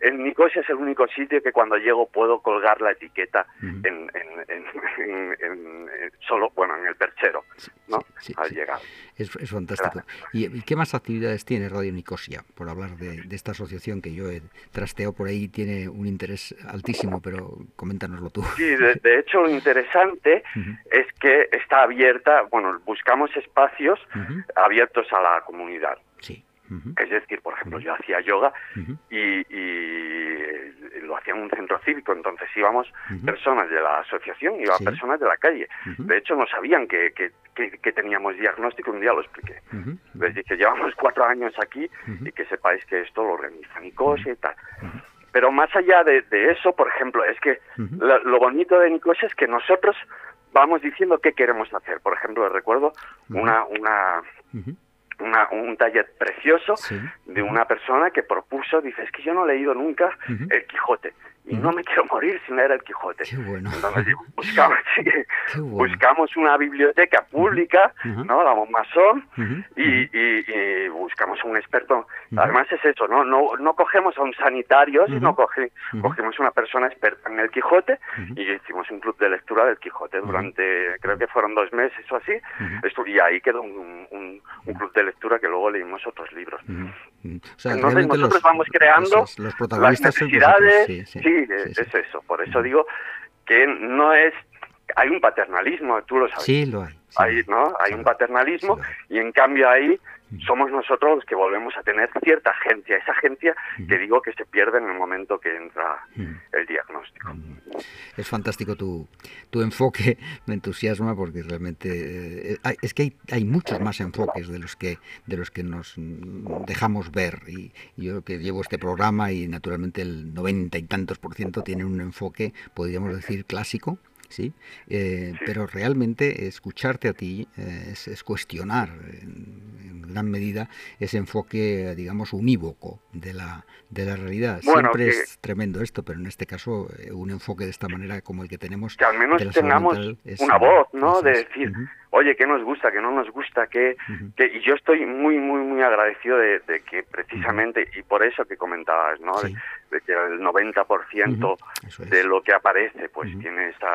Speaker 6: en Nicosia es el único sitio que cuando llego puedo colgar la etiqueta en, solo, bueno, en el perchero, ¿no? Al llegar.
Speaker 1: Es, fantástico. ¿Y, qué más actividades tiene Radio Nicosia? Por hablar de, esta asociación que yo he trasteado por ahí, tiene un interés altísimo, pero coméntanoslo tú.
Speaker 6: Sí, de, hecho lo interesante es que está abierta, bueno, buscamos espacios abiertos a la comunidad.
Speaker 1: Sí.
Speaker 6: Es decir, por ejemplo, yo hacía yoga y, lo hacía en un centro cívico, entonces íbamos personas de la asociación, iban personas de la calle. De hecho, no sabían que, que, teníamos diagnóstico, un día lo expliqué. Les dije, llevamos cuatro años aquí y que sepáis que esto lo organiza Nicosia y tal. Pero más allá de, eso, por ejemplo, es que lo, bonito de Nicosia es que nosotros vamos diciendo qué queremos hacer. Por ejemplo, recuerdo una, una un taller precioso de una persona que propuso, dice, es que yo no he leído nunca El Quijote y no me quiero morir sin leer el Quijote. Entonces buscamos, *laughs* buscamos una biblioteca pública, ¿no? La Masón, y, buscamos un experto. Además es eso, ¿no? No, no cogemos a un sanitario, sino coge, cogemos una persona experta en el Quijote y hicimos un club de lectura del Quijote durante, creo que fueron dos meses o así, y ahí quedó un, un, club de lectura que luego leímos otros libros. Entonces nosotros vamos creando las necesidades, sí, es eso. Por eso digo que no es hay un paternalismo, tú lo sabes.
Speaker 1: Sí, lo
Speaker 6: hay. ¿No? Hay un paternalismo y en cambio ahí somos nosotros los que volvemos a tener cierta agencia, esa agencia que digo que se pierde en el momento que entra el diagnóstico.
Speaker 1: Es fantástico tu, tu enfoque, me entusiasma porque realmente eh, es que hay, hay, muchos más enfoques de los que de los que nos dejamos ver. Y, yo que llevo este programa y naturalmente el noventa y tantos por ciento tiene un enfoque, podríamos decir, clásico, ¿sí? Eh, pero realmente escucharte a ti eh, es, cuestionar en, gran medida ese enfoque, digamos, unívoco de la, de la realidad. Siempre es tremendo esto, pero en este caso eh, un enfoque de esta manera como el que tenemos...
Speaker 6: Que al menos tengamos una voz, ¿no? De decir, oye, ¿qué nos gusta, qué no nos gusta? qué, Y yo estoy muy, muy, muy agradecido de, que precisamente, y por eso que comentabas, ¿no? De, que el 90% de lo que aparece, pues tiene esta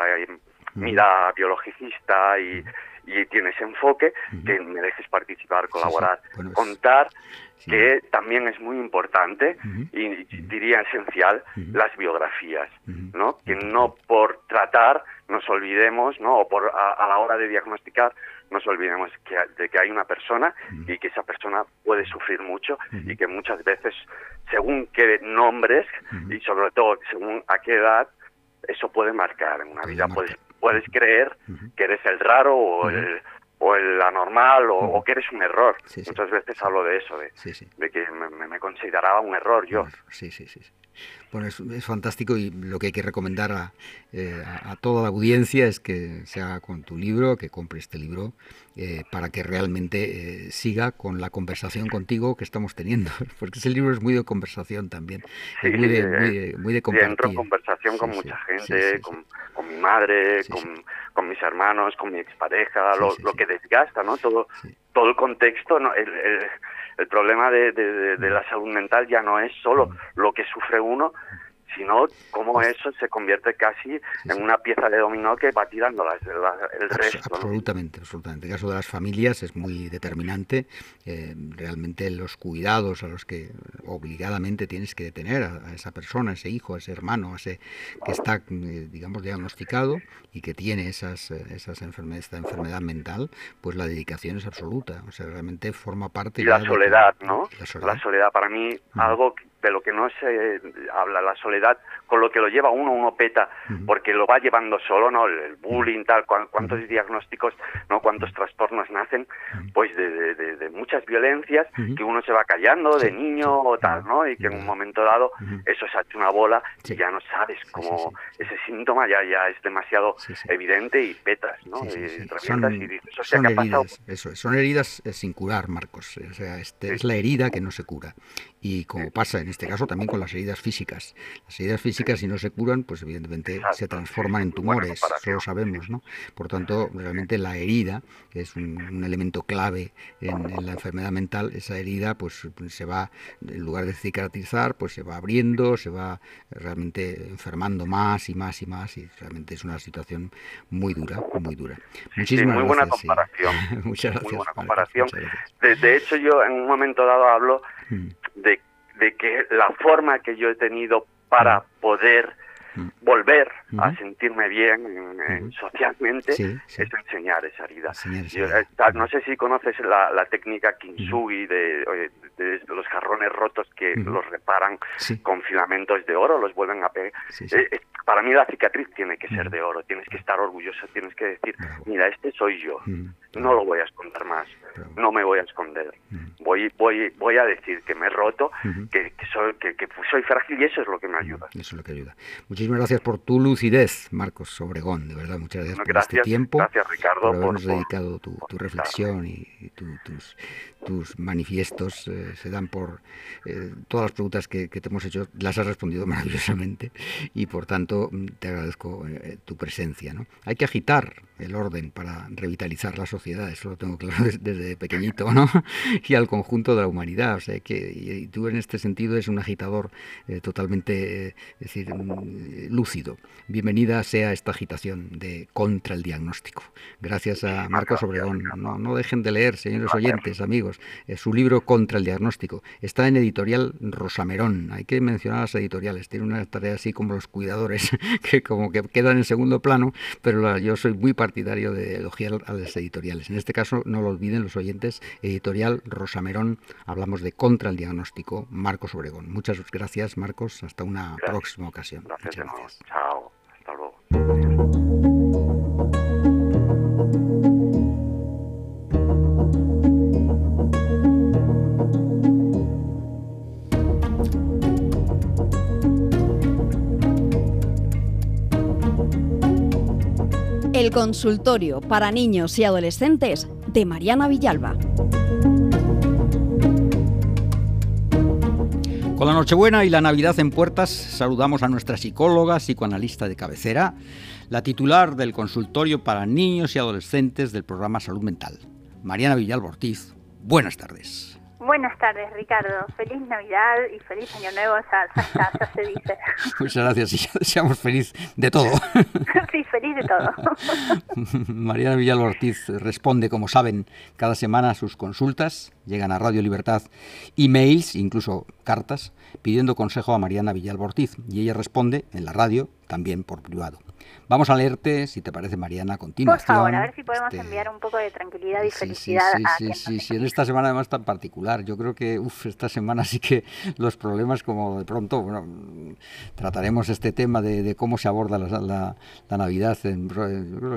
Speaker 6: mira biologicista y, y tiene ese enfoque que mereces participar, colaborar, contar, que también es muy importante y diría esencial las biografías, ¿no? Que no por tratar nos olvidemos, ¿no? O por a, la hora de diagnosticar nos olvidemos que, de que hay una persona y que esa persona puede sufrir mucho y que muchas veces, según qué nombres y sobre todo según a qué edad, eso puede marcar en una vida. Puedes, puedes creer que eres el raro o el, o el anormal o, que eres un error. Muchas veces hablo de eso, de, de que me, me, consideraba un error yo.
Speaker 1: Sí, sí, sí. Bueno, es, fantástico y lo que hay que recomendar eh, a, toda la audiencia es que se haga con tu libro, que compre este libro, eh, para que realmente eh, siga con la conversación contigo que estamos teniendo, *laughs* porque ese libro es muy de conversación también, es muy de, muy, de.
Speaker 6: Entro en conversación con mucha gente, con, mi madre, con, mis hermanos, con mi expareja, lo, lo que desgasta, ¿no? Todo, todo el contexto, ¿no? el, el problema de, de, la salud mental ya no es solo lo que sufre uno, sino cómo pues eso se convierte casi en una pieza de dominó que va tirando el resto.
Speaker 1: Absolutamente, absolutamente. El caso de las familias es muy determinante. Eh, realmente los cuidados a los que obligadamente tienes que tener a, esa persona, a ese hijo, a ese hermano, a ese que está, eh, digamos, diagnosticado y que tiene esas, eh, esas enfermedades, esta enfermedad mental, pues la dedicación es absoluta. O sea, realmente forma parte...
Speaker 6: Y la soledad, ¿no? La soledad. para mí, algo de lo que no se habla la soledad, con lo que lo lleva uno, uno peta, porque lo va llevando solo, ¿no? El, bullying, tal, cuántos diagnósticos, ¿no? Cuántos trastornos nacen, pues de, de, muchas violencias que uno se va callando de niño o tal, ¿no? Y que en un momento dado eso se hace una bola y ya no sabes cómo ese síntoma ya, ya es demasiado evidente y petas, ¿no? Y
Speaker 1: son, y dices, o sea, son heridas, eso, son heridas eh, sin curar, Marcos. O sea, este, es la herida que no se cura. Y como pasa en este caso también con las heridas físicas. Las heridas físicas, si no se curan, pues evidentemente se transforman en tumores, eso lo sabemos, ¿no? Por tanto, realmente la herida, que es un, elemento clave en, la enfermedad mental, esa herida, pues se va, en lugar de cicatrizar, pues se va abriendo, se va realmente enfermando más y más y más, y realmente es una situación muy dura, muy dura.
Speaker 6: Muchísimas muy buena *laughs* comparación.
Speaker 1: Muchas gracias.
Speaker 6: Muy buena comparación. De, hecho, yo en un momento dado hablo mm. de, de que la forma que yo he tenido para mm. poder a sentirme bien socialmente es enseñar esa herida. No sé si conoces la, técnica kintsugi de, de, los jarrones rotos que los reparan con filamentos de oro, los vuelven a pegar. Eh, eh, para mí la cicatriz tiene que ser de oro, tienes que estar orgulloso, tienes que decir, mira, este soy yo, no lo voy a esconder más, no me voy a esconder, voy, voy, voy a decir que me he roto, que, soy, que, soy frágil y eso es lo que me ayuda.
Speaker 1: Eso es lo que ayuda. Muchísimas gracias por tu lucidez, Marcos Obregón, de verdad, muchas gracias, por este tiempo,
Speaker 6: gracias, Ricardo,
Speaker 1: por habernos dedicado tu, reflexión y, tus, tus manifiestos, eh, se dan por eh, todas las preguntas que, que te hemos hecho, las has respondido *laughs* maravillosamente y por tanto Mm, te agradezco eh, tu presencia. ¿no? Hay que agitar el orden para revitalizar la sociedad, eso lo tengo claro *laughs* desde, pequeñito, ¿no? *laughs* y al conjunto de la humanidad. O sea, que y, tú en este sentido eres un agitador totalmente eh, decir, mm, lúcido. Bienvenida sea esta agitación de contra el diagnóstico. Gracias a Marcos Obregón. No, no dejen de leer, señores oyentes, amigos, su libro Contra el diagnóstico. Está en editorial Rosamerón. Hay que mencionar las editoriales. Tiene una tarea así como los cuidadores *laughs* que como que quedan en segundo plano, pero yo soy muy partidario de elogiar a las editoriales. En este caso, no lo olviden los oyentes, editorial Rosamerón, hablamos de Contra el Diagnóstico, Marcos Obregón. Muchas gracias, Marcos. Hasta una próxima ocasión.
Speaker 6: Muchas gracias. Chao.
Speaker 2: El consultorio para niños y adolescentes de Mariana Villalba.
Speaker 1: Con la Nochebuena y la Navidad en puertas, saludamos a nuestra psicóloga, psicoanalista de cabecera, la titular del consultorio para niños y adolescentes del programa Salud Mental, Mariana Villalba Ortiz. Buenas tardes.
Speaker 7: Buenas tardes, Ricardo. Feliz Navidad y feliz Año Nuevo. Ya, ya, se *laughs* dice.
Speaker 1: Muchas gracias y ya deseamos feliz de todo. *laughs*
Speaker 7: sí, feliz de todo. *laughs*
Speaker 1: Mariana Villalba Ortiz responde, como saben, cada semana a sus consultas. Llegan a Radio Libertad emails, incluso cartas, pidiendo consejo a Mariana Villalba Ortiz. Y ella responde en la radio, también por privado. Vamos a leerte, si te parece, Mariana, a continuación.
Speaker 7: Por favor, a ver si podemos este, enviar un poco de tranquilidad y felicidad
Speaker 1: sí, sí, a Sí, sí, sí, en esta semana además tan particular. Yo creo que, uff, esta semana sí que los problemas, como de pronto, bueno, trataremos este tema de, cómo se aborda la, Navidad en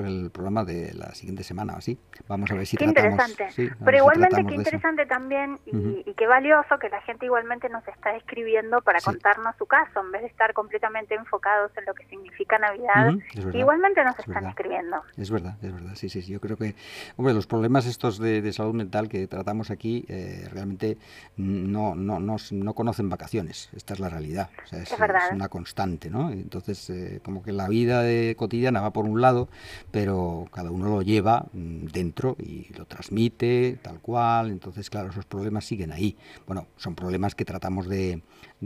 Speaker 1: el programa de la siguiente semana, así. Vamos a ver si
Speaker 7: qué
Speaker 1: tratamos.
Speaker 7: Interesante. Pero igualmente qué interesante también y, qué valioso que la gente igualmente nos está escribiendo para contarnos su caso, en vez de estar completamente enfocados en lo que significa Navidad. Igualmente nos están escribiendo.
Speaker 1: Es verdad, es verdad, sí, sí, Yo creo que, hombre, los problemas estos de, salud mental que tratamos aquí eh, realmente no, no, no, no, conocen vacaciones. Esta es la realidad. es, una constante, ¿no? Entonces, eh, como que la vida cotidiana va por un lado, pero cada uno lo lleva mm, dentro y lo transmite tal cual. Entonces, claro, esos problemas siguen ahí. Bueno, son problemas que tratamos de,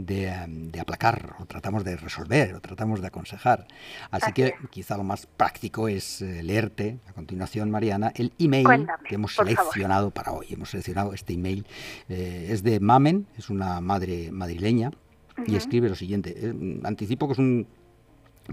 Speaker 1: de, aplacar o tratamos de resolver o tratamos de aconsejar. Así, que quizá lo más práctico es eh, leerte a continuación, Mariana, el email que hemos seleccionado para hoy. Hemos seleccionado este email. Eh, es de Mamen, es una madre madrileña, y escribe lo siguiente. Eh, anticipo que es un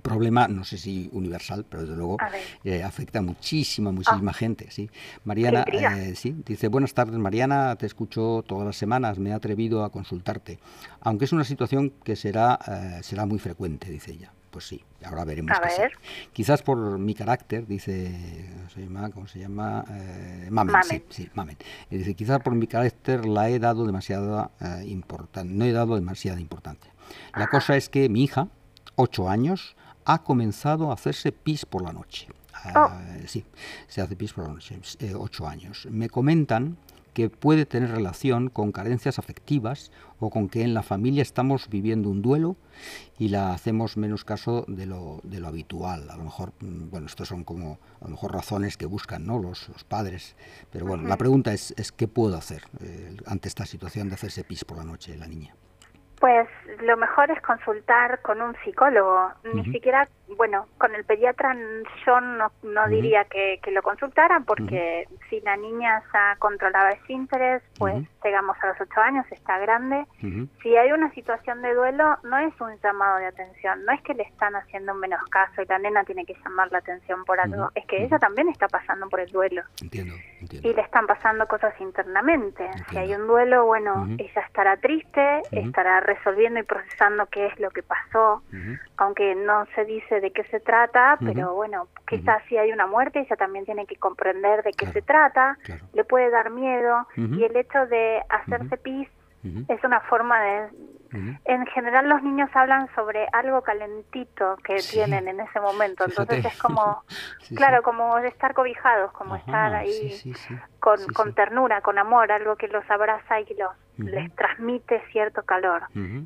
Speaker 1: problema, no sé si universal, pero desde luego eh, afecta muchísima, muchísima ah. gente. ¿sí? Mariana eh, sí, dice, buenas tardes Mariana, te escucho todas las semanas, me he atrevido a consultarte, aunque es una situación que será, eh, será muy frecuente, dice ella. Pues sí, ahora veremos. qué Quizás por mi carácter, dice, ¿cómo se llama? ¿Cómo se llama? mamen, Sí, sí, mamen. Dice, quizás por mi carácter la he dado demasiada importancia, no he dado demasiada importancia. La cosa es que mi hija, ocho años, ha comenzado a hacerse pis por la noche. Ah, oh. Sí, se hace pis por la noche, eh, ocho años. Me comentan que puede tener relación con carencias afectivas o con que en la familia estamos viviendo un duelo y la hacemos menos caso de lo, de lo habitual. A lo mejor, mm, bueno, estos son como a lo mejor razones que buscan ¿no? los, los padres. Pero bueno, la pregunta es, es ¿qué puedo hacer eh, ante esta situación de hacerse pis por la noche la niña?
Speaker 7: Pues lo mejor es consultar con un psicólogo. Ni siquiera, bueno, con el pediatra yo no, no diría que, que, lo consultaran porque si la niña ha controlado ese interés, pues llegamos a los ocho años, está grande. Si hay una situación de duelo, no es un llamado de atención, no es que le están haciendo menos caso y la nena tiene que llamar la atención por algo, es que ella también está pasando por el duelo.
Speaker 1: Entiendo,
Speaker 7: Y le están pasando cosas internamente. Si hay un duelo, bueno, ella estará triste, estará resolviendo y procesando qué es lo que pasó, aunque no se dice de qué se trata, pero bueno, quizás si hay una muerte, ella también tiene que comprender de qué se trata, le puede dar miedo, y el hecho de hacerse pis es una forma de en general los niños hablan sobre algo calentito que tienen en ese momento, entonces es como, *laughs* claro, como estar cobijados, como estar ahí con, con ternura, con amor, algo que los abraza y les transmite cierto calor.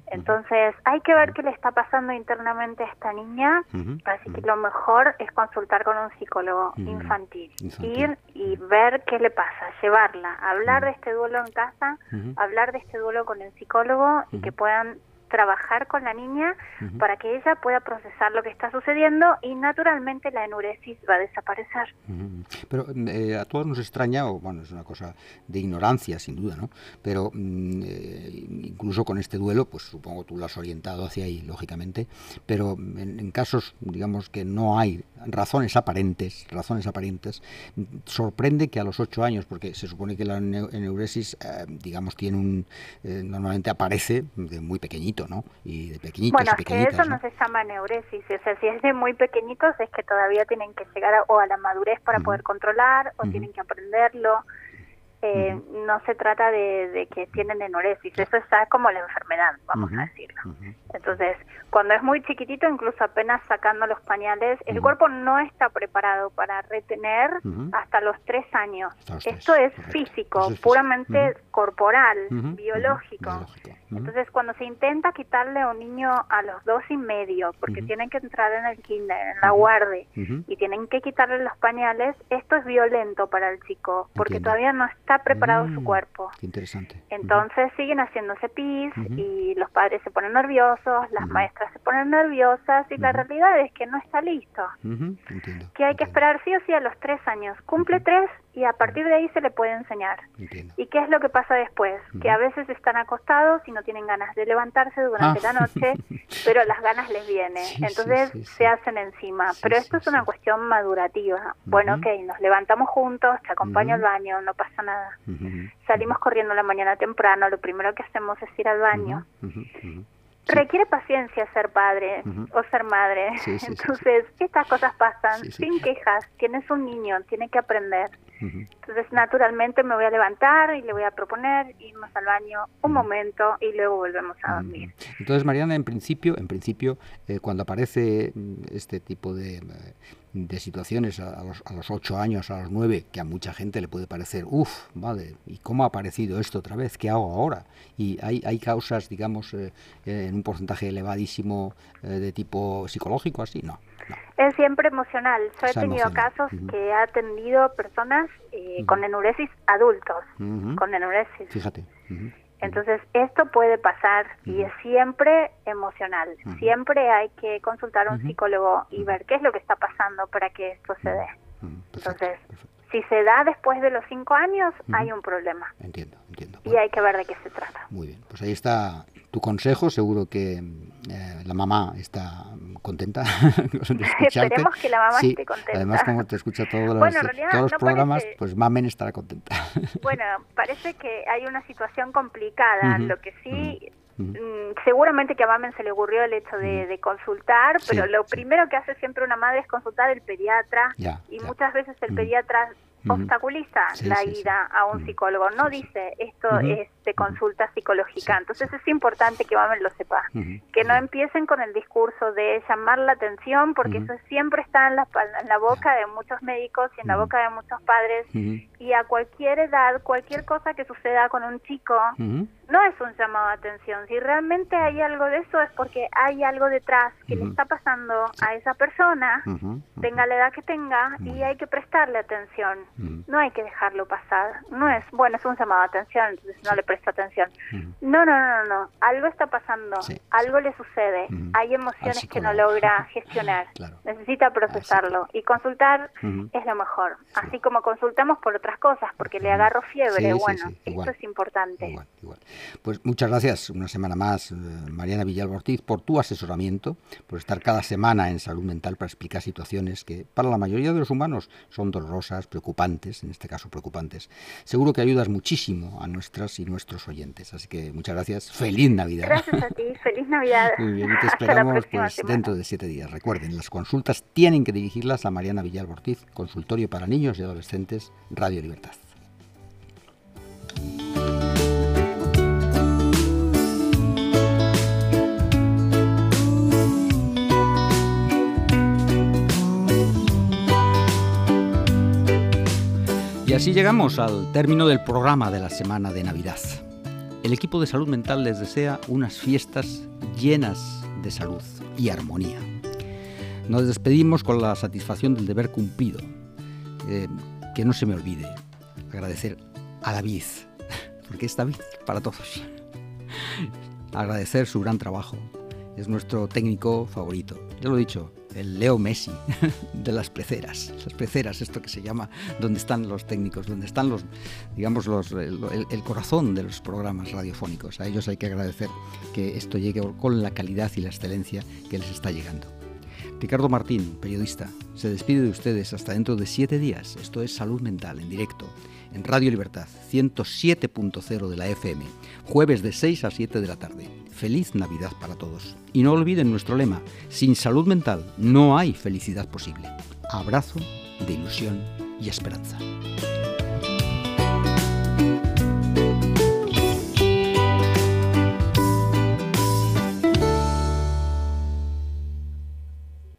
Speaker 7: Entonces hay que ver qué le está pasando internamente a esta niña, así que lo mejor es consultar con un psicólogo infantil, ir y ver qué le pasa, llevarla, hablar de este duelo en casa, hablar de este duelo con el psicólogo y que puedan trabajar con la niña para que ella pueda procesar lo que está sucediendo y naturalmente la enuresis va a desaparecer.
Speaker 1: Pero eh, a todos nos extraña, o bueno, es una cosa de ignorancia sin duda, ¿no? Pero mm, eh, incluso con este duelo, pues supongo tú lo has orientado hacia ahí, lógicamente, pero en, casos, digamos, que no hay razones aparentes, razones aparentes, sorprende que a los ocho años, porque se supone que la enuresis, eh, digamos, tiene un, normalmente aparece de muy pequeñito, y de pequeñitos
Speaker 7: bueno, es que eso ¿no? se llama neuresis, o sea, si es de muy pequeñitos es que todavía tienen que llegar a, o a la madurez para poder controlar o tienen que aprenderlo. Eh, no se trata de, que tienen enuresis, eso está como la enfermedad, vamos a decirlo. Entonces, cuando es muy chiquitito, incluso apenas sacando los pañales, el cuerpo no está preparado para retener hasta los tres años. Esto es físico, puramente corporal, biológico. Entonces, cuando se intenta quitarle a un niño a los dos y medio, porque tienen que entrar en el kinder, en la guardia, y tienen que quitarle los pañales, esto es violento para el chico, porque todavía no está preparado su mm, cuerpo.
Speaker 1: interesante.
Speaker 7: Entonces siguen haciéndose pis y los padres se ponen nerviosos, las maestras se ponen nerviosas y la realidad es que no está listo. Que hay que esperar sí o sí a los tres años. Cumple tres y a partir de ahí se le puede enseñar. ¿Y qué es lo que pasa después? Que a veces están acostados y no tienen ganas de levantarse durante ah. la noche, *laughs* pero las ganas les vienen. Entonces se hacen encima. pero esto es una cuestión madurativa. Bueno, ok, nos levantamos juntos, te acompaño al baño, no pasa nada. Salimos corriendo la mañana temprano, lo primero que hacemos es ir al baño. Requiere paciencia ser padre o ser madre. Entonces, estas cosas pasan sin quejas. Tienes un niño, tiene que aprender. Entonces, naturalmente me voy a levantar y le voy a proponer irnos al baño un momento y luego volvemos a dormir.
Speaker 1: Entonces, Mariana, en principio, en principio, eh, cuando aparece mm, este tipo de, eh, de situaciones a los, a los 8 años, a los 9, que a mucha gente le puede parecer, uff, madre, ¿y cómo ha aparecido esto otra vez? ¿Qué hago ahora? Y hay, hay causas, digamos, eh, en un porcentaje elevadísimo de tipo psicológico, así, no.
Speaker 7: Es siempre emocional. Yo he tenido casos que he atendido personas eh, con enuresis adultos, con enuresis.
Speaker 1: Fíjate.
Speaker 7: Entonces, esto puede pasar y es siempre emocional. Siempre hay que consultar a un psicólogo y ver qué es lo que está pasando para que esto se dé. Entonces, si se da después de los cinco años, hay un problema.
Speaker 1: Entiendo, entiendo.
Speaker 7: Y hay que ver de qué se trata.
Speaker 1: Muy bien, pues ahí está tu consejo, seguro que eh, la mamá está contenta *laughs* *laughs*
Speaker 7: Esperemos que la mamá esté contenta.
Speaker 1: Además, como te escucha todos los, todos los programas, pues Mamen estará contenta. *laughs*
Speaker 7: Bueno, parece que hay una situación complicada, lo que sí... Mm, seguramente que a Mamen se le ocurrió el hecho de, consultar, pero lo primero que hace siempre una madre es consultar al pediatra y muchas veces el pediatra obstaculiza la ida a un psicólogo, no dice esto es de consulta psicológica. Entonces es importante que Mamen lo sepa, que no empiecen con el discurso de llamar la atención, porque eso siempre está en la, en la boca de muchos médicos y en la boca de muchos padres, y a cualquier edad, cualquier cosa que suceda con un chico, no es un llamado de atención. Si realmente hay algo de eso es porque hay algo detrás que le está pasando a esa persona, tenga la edad que tenga, y hay que prestarle atención. No hay que dejarlo pasar. No es, bueno, es un llamado de atención, entonces no le presta atención. No, no, no, no, algo está pasando, algo le sucede, hay emociones que no logra *laughs* gestionar, necesita procesarlo. y consultar es lo mejor, así como consultamos por otras cosas, porque le agarro fiebre, bueno, esto es importante.
Speaker 1: Pues muchas gracias una semana más, eh, Mariana Villalba Ortiz, por tu asesoramiento, por estar cada semana en salud mental para explicar situaciones que para la mayoría de los humanos son dolorosas, preocupantes, en este caso preocupantes. Seguro que ayudas muchísimo a nuestras y nuestros oyentes. Así que muchas gracias. Feliz Navidad.
Speaker 7: Gracias a ti. Feliz Navidad. *laughs*
Speaker 1: Muy bien, y te esperamos pues, dentro de siete días. Recuerden, las consultas tienen que dirigirlas a Mariana Villalba Ortiz, Consultorio para Niños y Adolescentes, Radio Libertad. Y así llegamos al término del programa de la semana de Navidad. El equipo de salud mental les desea unas fiestas llenas de salud y armonía. Nos despedimos con la satisfacción del deber cumplido. Eh, que no se me olvide agradecer a David, *laughs* porque es David para todos. Agradecer su gran trabajo. Es nuestro técnico favorito. Ya lo he dicho, el Leo Messi *laughs* de las peceras, las peceras, esto que se llama, donde están los técnicos, donde están los, digamos, los, el, corazón de los programas radiofónicos. A ellos hay que agradecer que esto llegue con la calidad y la excelencia que les está llegando. Ricardo Martín, periodista, se despide de ustedes hasta dentro de siete días. Esto es Salud Mental en directo en Radio Libertad 107.0 de la FM, jueves de 6 a 7 de la tarde. Feliz Navidad para todos. Y no olviden nuestro lema, sin salud mental no hay felicidad posible. Abrazo de ilusión y esperanza.